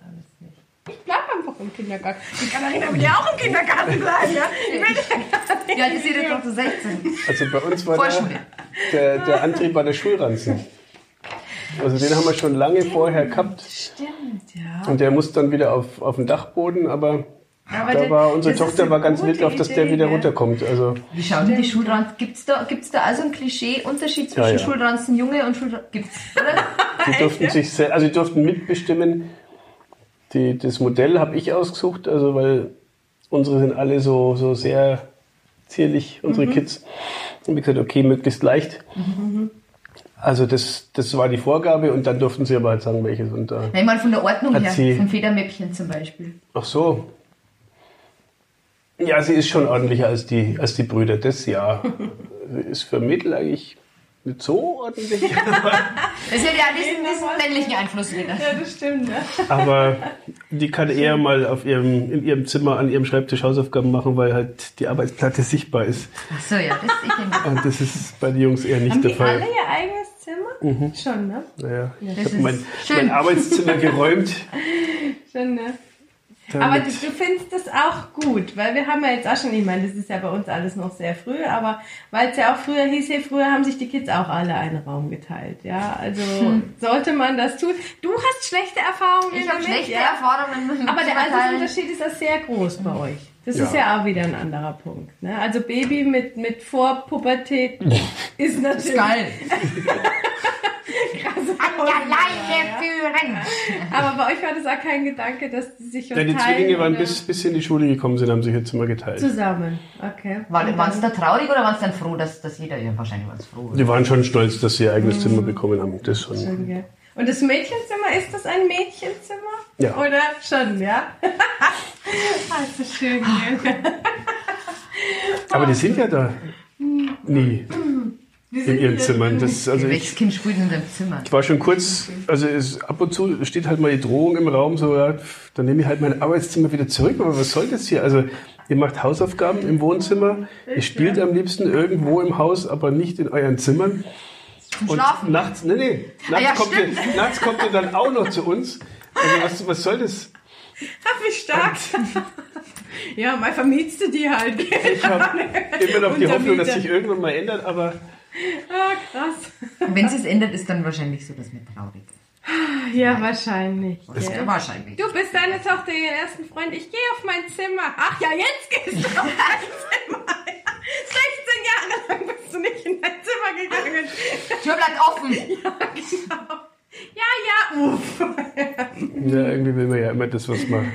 Ich bleib einfach im Kindergarten. Die Katharina will ja auch im Kindergarten bleiben, ja? Ich will ja Ja, das ist ihre Tochter 16. also bei uns war der, der, der Antrieb war der Schulranzen. Also den haben wir schon lange vorher gehabt. Stimmt, ja. Und der muss dann wieder auf, auf den Dachboden, aber, Aber da der- war unsere Tochter war ganz wild auf, dass der Idee, wieder runterkommt. Also Wie schaut denn die Schulranzen? Gibt's da, gibt's da also einen Klischee-Unterschied zwischen Ja, ja. Schulranzen Junge und Schulranzen? Gibt's, oder? die durften <laughs> sich sel- also die durften mitbestimmen. Die, das Modell habe ich ausgesucht, also weil unsere sind alle so, so sehr zierlich, unsere Mhm. Kids. Und ich gesagt, okay, möglichst leicht. Also das, das war die Vorgabe und dann durften sie aber halt sagen, welches. Und da, Nein, mal von der Ordnung her, sie- vom Federmäppchen zum Beispiel. ach so. Ja, sie ist schon ordentlicher als die, als die Brüder, das ja. Sie <laughs> ist für Mädel eigentlich nicht so ordentlich. <laughs> Das hat ja diesen, diesen männlichen Einfluss wieder. Ja, das stimmt, ne? Aber <laughs> die kann eher mal auf ihrem, in ihrem Zimmer an ihrem Schreibtisch Hausaufgaben machen, weil halt die Arbeitsplatte sichtbar ist. Ach so, ja, das ich denke. Und das ist bei den Jungs eher nicht Haben der die alle Fall. ihr eigenes Zimmer? Schon, ne? Naja, ich Das habe ist mein, mein Arbeitszimmer geräumt. <laughs> Schon, ne? Aber du, du findest das auch gut, weil wir haben ja jetzt auch schon, ich meine, das ist ja bei uns alles noch sehr früh, aber weil es ja auch früher hieß, hey, früher haben sich die Kids auch alle einen Raum geteilt, ja, also sollte man das tun. Du hast schlechte Erfahrungen Ich habe damit, schlechte ja? Erfahrungen mit dem Aber der. Altersunterschied ist ja sehr groß bei euch. Das Ja. ist ja auch wieder ein anderer Punkt. Ne? Also Baby mit, mit Vorpubertät <laughs> ist natürlich Geil. <laughs> An der Leine führen. Aber bei euch war das auch kein Gedanke, dass die sich was Ja, die Zwillinge waren oder- bis, bis in die Schule gekommen sind, haben sich jetzt immer geteilt. zusammen. Okay. War, waren sie da traurig oder waren sie dann froh, dass, dass jeder, ja, wahrscheinlich waren sie froh. Die waren schon stolz, dass sie ihr Mhm. eigenes Zimmer bekommen haben. Das schon. Schön, gell? Und das Mädchenzimmer, ist das ein Mädchenzimmer? Ja. Oder schon, ja? <laughs> also schön? Aber die sind ja da <laughs> nie in ihren Zimmern. Das, also ich, Welches Kind spielt in deinem Zimmer? Ich war schon kurz, also es, ab und zu steht halt mal die Drohung im Raum, so, ja, dann nehme ich halt mein Arbeitszimmer wieder zurück, aber was soll das hier? Also, ihr macht Hausaufgaben im Wohnzimmer, ihr spielt am liebsten irgendwo im Haus, aber nicht in euren Zimmern. Zum Und Schlafen. nachts, nee, nee, nachts, ja, kommt ihr, nachts kommt ihr dann auch noch zu uns. Also, was, was soll das? Ach, wie stark. <laughs> ja, mal vermietst du die halt. gell? Ich habe <laughs> immer noch die Hoffnung, dass sich irgendwann mal ändert, aber <laughs> Ah, krass. Wenn es es ändert, ist dann wahrscheinlich so, dass mir traurig ist. Ja, wahrscheinlich. Das ist gell? wahrscheinlich. Du bist deine Tochter, ihren ersten Freund. Ich gehe auf mein Zimmer. Ach ja, jetzt gehst du auf dein <laughs> Zimmer. 16 Jahre lang bist du nicht in dein Zimmer gegangen. Tür bleibt offen. <laughs> Ja, ja, uff. <laughs> ja, irgendwie will man ja immer das, was man,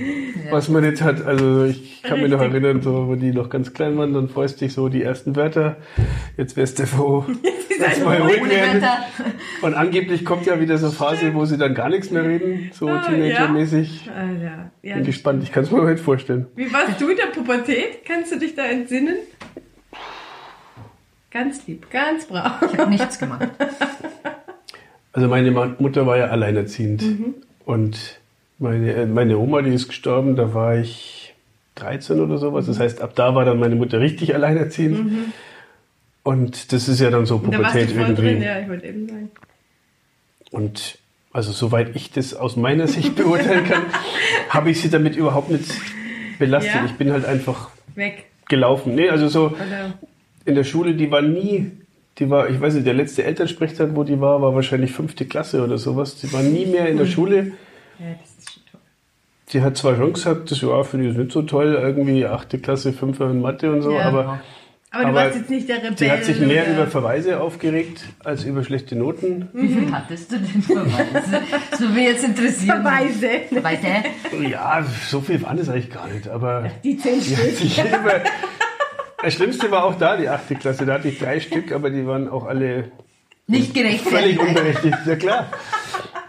was man nicht hat. Also ich kann mich noch erinnern, so, wo die noch ganz klein waren, dann freust dich so die ersten Wörter. Jetzt wärst du froh, <laughs> dass mal ruhig werden. Und angeblich kommt ja wieder so eine Phase, wo sie dann gar nichts mehr reden, so Ah, Teenager-mäßig. Alter, ja. Bin gespannt, ich kann es mir heute vorstellen. Wie warst du in der Pubertät? Kannst du dich da entsinnen? Ganz lieb, ganz brav. Ich habe nichts gemacht. <laughs> Also meine Mutter war ja alleinerziehend. Und meine, äh, meine Oma, die ist gestorben, da war ich 13 oder sowas. Das heißt, ab da war dann meine Mutter richtig alleinerziehend. Und das ist ja dann so Mhm. Da Pubertät voll irgendwie. drin, ja, ich wollte eben sagen. Und also soweit ich das aus meiner Sicht <laughs> beurteilen kann, habe ich sie damit überhaupt nicht belastet. Ja? Ich bin halt einfach Weg. gelaufen. Nee, also so Oder? in der Schule, die war nie, die war, ich weiß nicht, der letzte Elternsprechtag, wo die war, war wahrscheinlich fünfte Klasse oder sowas. Die war nie mehr in der Schule. Ja, das ist schon toll. Sie hat zwar schon gesagt, das ja, finde ich nicht so toll, irgendwie achte Klasse, Fünfer in Mathe und so, Ja. aber Aber du Aber warst jetzt nicht der Rebell. sie hat sich mehr oder- über Verweise aufgeregt als über schlechte Noten. Wie viel hattest du denn Verweise? <laughs> So wie jetzt interessieren. Verweise. Weiter. Ja, so viel waren es eigentlich gar nicht, aber Die zehn die <laughs> Stück. Das Schlimmste war auch da, die achte Klasse. Da hatte ich drei Stück, aber die waren auch alle Nicht völlig gerechtfertigt. unberechtigt. Ja klar.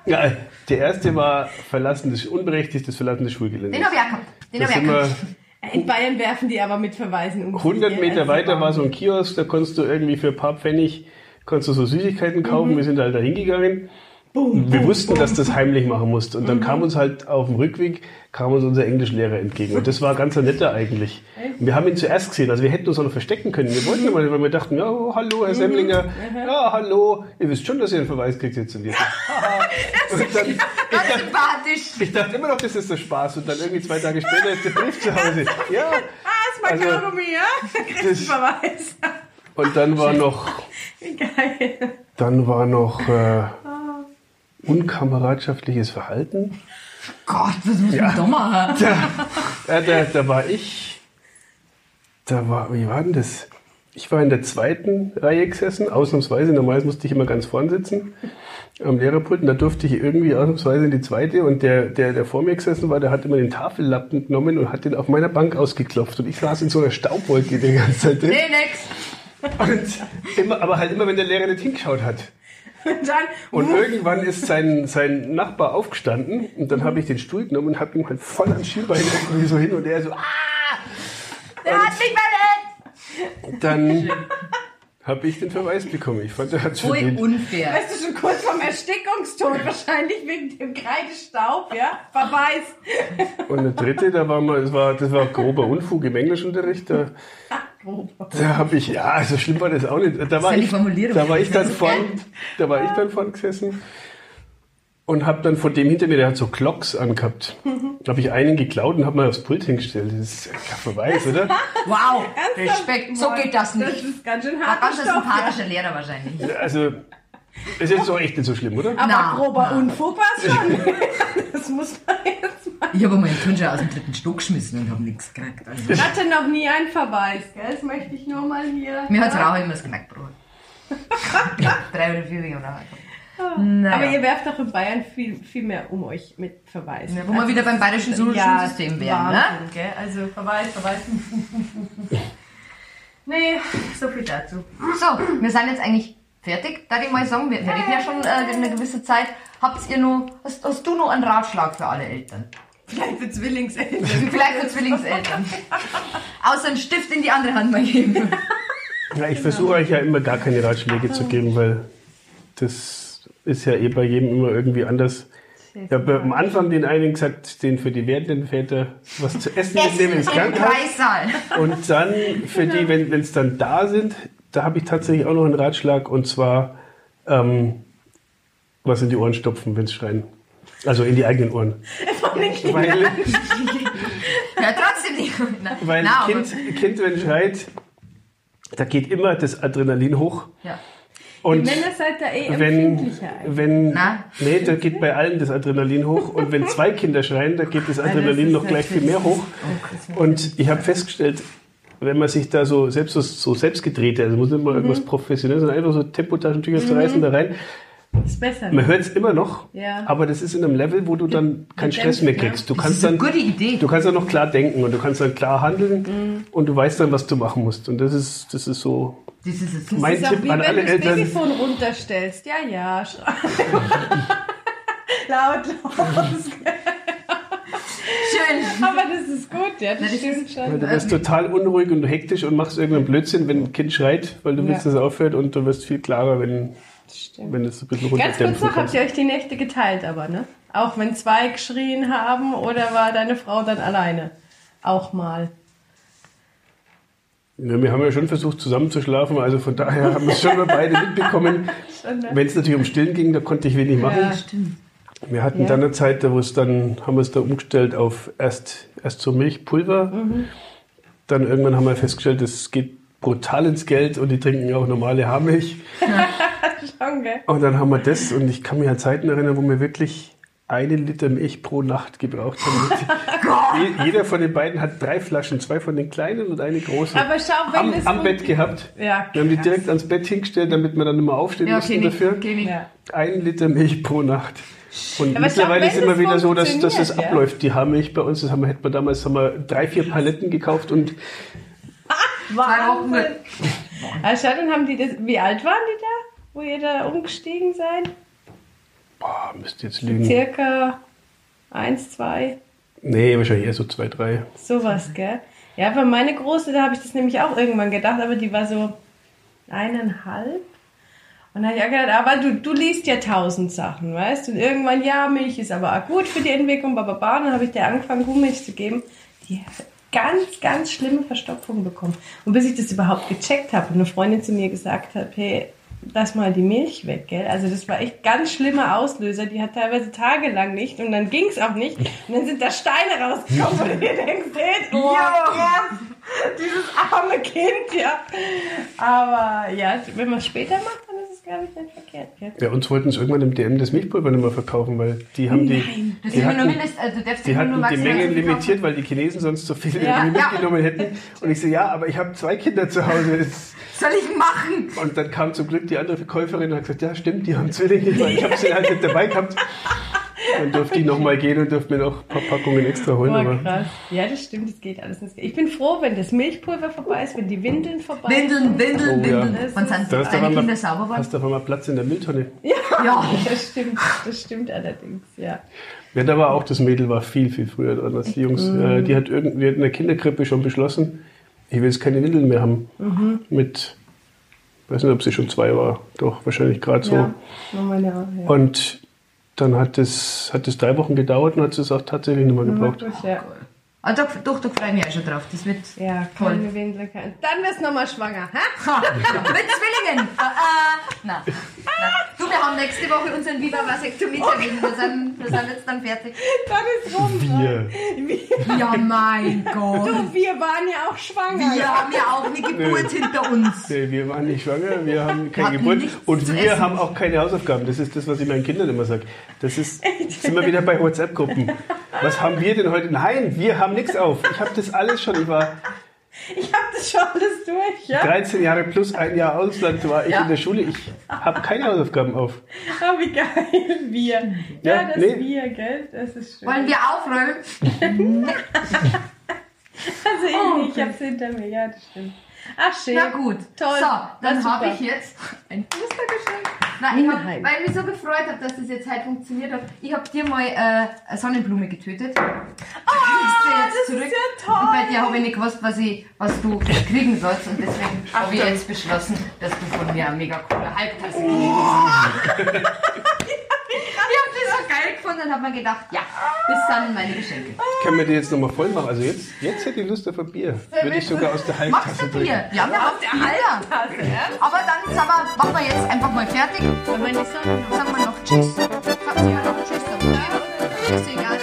Ja, der erste war Verlassen des unberechtigtes Verlassen des Schulgeländes. Den habe ich auch gehabt. Den habe ich. In Bayern werfen die aber mit Verweisen um. 100 Meter weiter war so ein Kiosk, da konntest du irgendwie für ein paar Pfennig konntest du so Süßigkeiten kaufen. Wir sind halt da hingegangen. Wir wussten, dass das heimlich machen musst. Und dann kam uns halt auf dem Rückweg, kam uns unser Englischlehrer entgegen. Und das war ganz netter eigentlich. Und wir haben ihn zuerst gesehen. Also wir hätten uns auch noch verstecken können. Wir wollten aber, nicht, weil wir dachten, ja, oh, hallo, Herr Semmlinger. Ja, hallo. Ihr wisst schon, dass ihr einen Verweis kriegt jetzt. Und, so, <laughs> und dann, ich, Ganz dachte, sympathisch. ich dachte immer noch, das ist der Spaß. Und dann irgendwie zwei Tage später ist der Brief zu Hause. <laughs> Ja. Ah, ist mein Also, Kaugummi, ja? <laughs> Kriegst du Verweis. Und dann war noch Wie geil. Dann war noch äh, unkameradschaftliches Verhalten. Gott, was muss man da machen? Da, da, da war ich, da war, wie war denn das? Ich war in der zweiten Reihe gesessen, ausnahmsweise. Normalerweise musste ich immer ganz vorn sitzen am Lehrerpult und da durfte ich irgendwie ausnahmsweise in die zweite und der, der, der vor mir gesessen war, der hat immer den Tafellappen genommen und hat den auf meiner Bank ausgeklopft und ich saß in so einer Staubwolke die ganze Zeit drin. Nee, nix. Und immer, aber halt immer, wenn der Lehrer nicht hingeschaut hat. Und dann, Und irgendwann ist sein, sein Nachbar aufgestanden und dann habe ich den Stuhl genommen und habe ihm halt voll ans Schienbein irgendwie so hin und er so, ah! Der hat mich verletzt. Dann habe ich den Verweis bekommen. Ich fand, er hat es Voll unfair. weißt du, schon kurz vorm Erstickungstod, wahrscheinlich wegen dem Kreidestaub, ja? Verweis. Und der dritte, da war mal, das war, das war grober Unfug im Englischunterricht. Da, da habe ich, ja, so schlimm war das auch nicht. Da war ich, da war ich dann Das vorn, da war ich dann vorn gesessen und habe dann von dem hinter mir, der hat so Clocks angehabt. Da habe ich einen geklaut und habe mal aufs Pult hingestellt. Das ist ja kein Verweis, oder? <laughs> Wow? Respekt. So geht das Das nicht. ist ganz schön Ein hart. ganz sympathischer Lehrer wahrscheinlich. Also, ist jetzt doch echt nicht so schlimm, oder? Aber Na, grober na. Unfug war es schon. das muss man jetzt mal. Ich habe meinen Turnschuh aus dem dritten Stock geschmissen und habe nichts gekriegt. Also, Ich hatte noch nie einen Verweis, gell? Das möchte ich nur mal hier. mir hat es auch immer das Knackbrot. ja, drei oder vier Jahre. Naja. Aber ihr werft doch in Bayern viel, viel mehr um euch mit Verweis. Ja, wo wir wieder beim bayerischen Schulsystem wären, ne? Gell? Also Verweis, Verweis. <laughs> nee, so viel dazu. So, wir sind jetzt eigentlich fertig, da ich mal sagen, wir, wir reden ja schon äh, eine gewisse Zeit. Habt ihr noch, hast, hast du noch einen Ratschlag für alle Eltern? Vielleicht für Zwillingseltern. <laughs> Vielleicht für Zwillingseltern. Außer einen Stift in die andere Hand mal geben. <laughs> Ja, ich versuche euch ja immer gar keine Ratschläge zu geben, weil das ist ja eh bei jedem immer irgendwie anders. Ich habe am Anfang den einen gesagt, den für die werdenden Väter was zu essen mitnehmen ins Krankenhaus. Und dann für die, wenn es dann da sind, da habe ich tatsächlich auch noch einen Ratschlag und zwar ähm, was in die Ohren stopfen, wenn es schreien. Also in die eigenen Ohren. Weil, <laughs> Ja, trotzdem nicht. Na, weil na, kind, kind, wenn schreit, da geht immer das Adrenalin hoch. Ja. Und Männer seid da eh wenn, wenn, Na? nee, da geht bei allen das Adrenalin hoch. Und wenn zwei Kinder schreien, da geht das Adrenalin ist noch gleich viel mehr hoch. Und ich habe festgestellt, wenn man sich da so selbst so, so selbstgedrehte, also muss nicht mal irgendwas professionelles, sondern einfach so Tempotaschentücher zu reißen da rein. Ist besser. Man hört es immer noch, Ja. aber das ist in einem Level, wo du dann keinen Stress mehr kriegst. Du Das kannst ist eine dann gute Idee. Du kannst dann noch klar denken und du kannst dann klar handeln und du weißt dann, was du machen musst. Und das ist, das ist so Das ist es. mein ist auch Tipp wie an wenn alle du das. Babyphone runterstellst. Ja, ja. <laughs> laut, laut. Schön. <laughs> Aber das ist gut, ja, das stimmt Weil schon. du wirst total unruhig und hektisch und machst irgendeinen Blödsinn, wenn ein Kind schreit, weil du willst, Ja. dass es aufhört und du wirst viel klarer, wenn, Stimmt. wenn es ein bisschen Ganz kurz runterdämpfen noch, habt ihr euch die Nächte geteilt, aber, ne? Auch wenn zwei geschrien haben oder war deine Frau dann alleine? auch mal. Ja, wir haben ja schon versucht zusammen zu schlafen, also von daher haben wir es schon mal beide <laughs> mitbekommen. Ne? Wenn es natürlich um Stillen ging, da konnte ich wenig machen. Ja. Stimmt. Wir hatten Ja. dann eine Zeit, da wo es dann, haben wir es da umgestellt auf erst, erst so Milchpulver. Mhm. Dann irgendwann haben wir festgestellt, es geht brutal ins Geld und die trinken auch normale Haarmilch. <laughs> Schon, gell? Und dann haben wir das und ich kann mich an Zeiten erinnern, wo wir wirklich einen Liter Milch pro Nacht gebraucht haben. <laughs> Je- Jeder von den beiden hat drei Flaschen, zwei von den kleinen und eine große. Aber schau, wenn am, das am Bett gehabt. Ja, Wir haben die direkt ans Bett hingestellt, damit wir dann immer aufstehen Ja, mussten ich. dafür. Kenn ich. Ja. Ein Liter Milch pro Nacht. Und Aber mittlerweile ist wenn immer es wieder so, dass, dass es ja. abläuft. Die Haarmilch bei uns, das haben wir, hätten wir damals haben wir drei, vier Paletten gekauft und Wahnsinn. Ah, schau, dann haben die das. Wie alt waren die da, wo ihr da umgestiegen seid? boah, müsst ihr jetzt lügen. Circa eins, zwei, Nee, wahrscheinlich eher so zwei, drei. sowas, gell? Ja, aber meine Große, da habe ich das nämlich auch irgendwann gedacht, aber die war so eineinhalb. Und dann habe ich auch gedacht, aber du, du liest ja tausend Sachen, weißt du? Und irgendwann, ja, Milch ist aber auch gut für die Entwicklung, bababa. Und dann habe ich der angefangen, Kuhmilch zu geben. Die hat ganz, ganz schlimme Verstopfung bekommen. Und bis ich das überhaupt gecheckt habe und eine Freundin zu mir gesagt hat, hey, lass mal die Milch weg, gell? Also das war echt ganz schlimmer Auslöser. Die hat teilweise tagelang nicht und dann ging es auch nicht. Und dann sind da Steine rausgekommen und ihr denkt, hey, oh, krass, <laughs> dieses arme Kind, ja. Aber ja, wenn man es später macht, dann ist es, glaube ich, nicht verkehrt, gell? Ja, uns wollten es irgendwann im DM das Milchpulver nicht mehr verkaufen, weil die haben die, Das die nur hatten, mindest, also die hatten die kaufen. limitiert, weil die Chinesen sonst so viel Ja. mitgenommen hätten. <laughs> Und ich so, ja, aber ich habe zwei Kinder zu Hause. <laughs> Jetzt- Soll ich machen? Und dann kam zum Glück die andere Verkäuferin und hat gesagt, ja stimmt, die haben Zwillinge, weil ich habe sie halt nicht dabei gehabt. Dann durfte ich nochmal gehen und durfte mir noch ein paar Packungen extra holen. Aber krass. Ja, das stimmt, das geht alles nicht. Ich bin froh, wenn das Milchpulver vorbei ist, wenn die Windeln vorbei Windeln, Windeln, Oh, ja. Windeln. Wann sind da hast du auf deine einmal, Kinder sauber hast du auf einmal Platz in der Mülltonne. Ja. <laughs> Das stimmt, das stimmt allerdings, ja. Ja, da war auch das Mädel war viel, viel früher dran als die Jungs. Äh, die hat irgendwie in der Kinderkrippe schon beschlossen, ich will jetzt keine Windeln mehr haben. Mit, weiß nicht, ob sie schon zwei war, doch wahrscheinlich gerade so. Ja, auch, ja. Und dann hat es, hat es drei Wochen gedauert und hat sie es auch tatsächlich nicht mehr gebraucht. Ja. Ah, doch, doch, da freue ich mich auch schon drauf. Das wird Ja, Toll. Keine. Dann wirst du nochmal schwanger. Ha? Ha, mit Zwillingen. Ah, ah, na. Du, wir haben nächste Woche unseren Viva Vasektomie-Termin. Wir sind, wir sind jetzt dann fertig. Dann ist rum. Wir. Wir, Ja, mein Gott. du, wir waren ja auch schwanger. Wir haben ja auch eine Geburt hinter uns. Nee, wir waren nicht schwanger, wir haben keine Hatten Geburt und wir essen. haben auch keine Hausaufgaben. Das ist das, was ich meinen Kindern immer sage. Das ist, sind wir wieder bei WhatsApp-Gruppen. Was haben wir denn heute? Nein, wir haben nichts auf. Ich habe das alles schon. Ich war Ich habe das schon alles durch, ja? 13 Jahre plus ein Jahr Ausland, war ich Ja. in der Schule. Ich habe keine Hausaufgaben auf. Oh, wie geil. Wir. Ja, Ja, das nee. Wir, gell? Das ist schön. Wollen wir aufräumen? <laughs> Also ich, nicht, ich hab's hinter mir, ja, das stimmt. Ach, schön. Na gut. Toll. So, dann habe ich jetzt ein Mustergeschenk. Nein, ich hab, weil ich mich so gefreut habe, dass das jetzt halt funktioniert hat. Ich habe dir mal äh, eine Sonnenblume getötet. Ah, das ist ja toll. Und bei dir habe ich nicht gewusst, was, ich, was du kriegen sollst. Und deswegen habe ich jetzt beschlossen, dass du von mir eine mega coole Halbtasse kriegst. So <laughs> geil gefunden und habe mir gedacht, ja, das sind meine Geschenke. Ich kann mir die jetzt nochmal voll machen. Also jetzt, jetzt hätte ich Lust auf ein Bier. Würde ich sogar aus der Magst Halbtasse du trinken. Bier? Wir haben ja Bier. Ja? Aber dann sagen wir, machen wir jetzt einfach mal fertig. Wollen wir nicht sagen? Sagen wir noch Tschüss. Sagen wir noch Tschüss. Dann Tschüss, egal,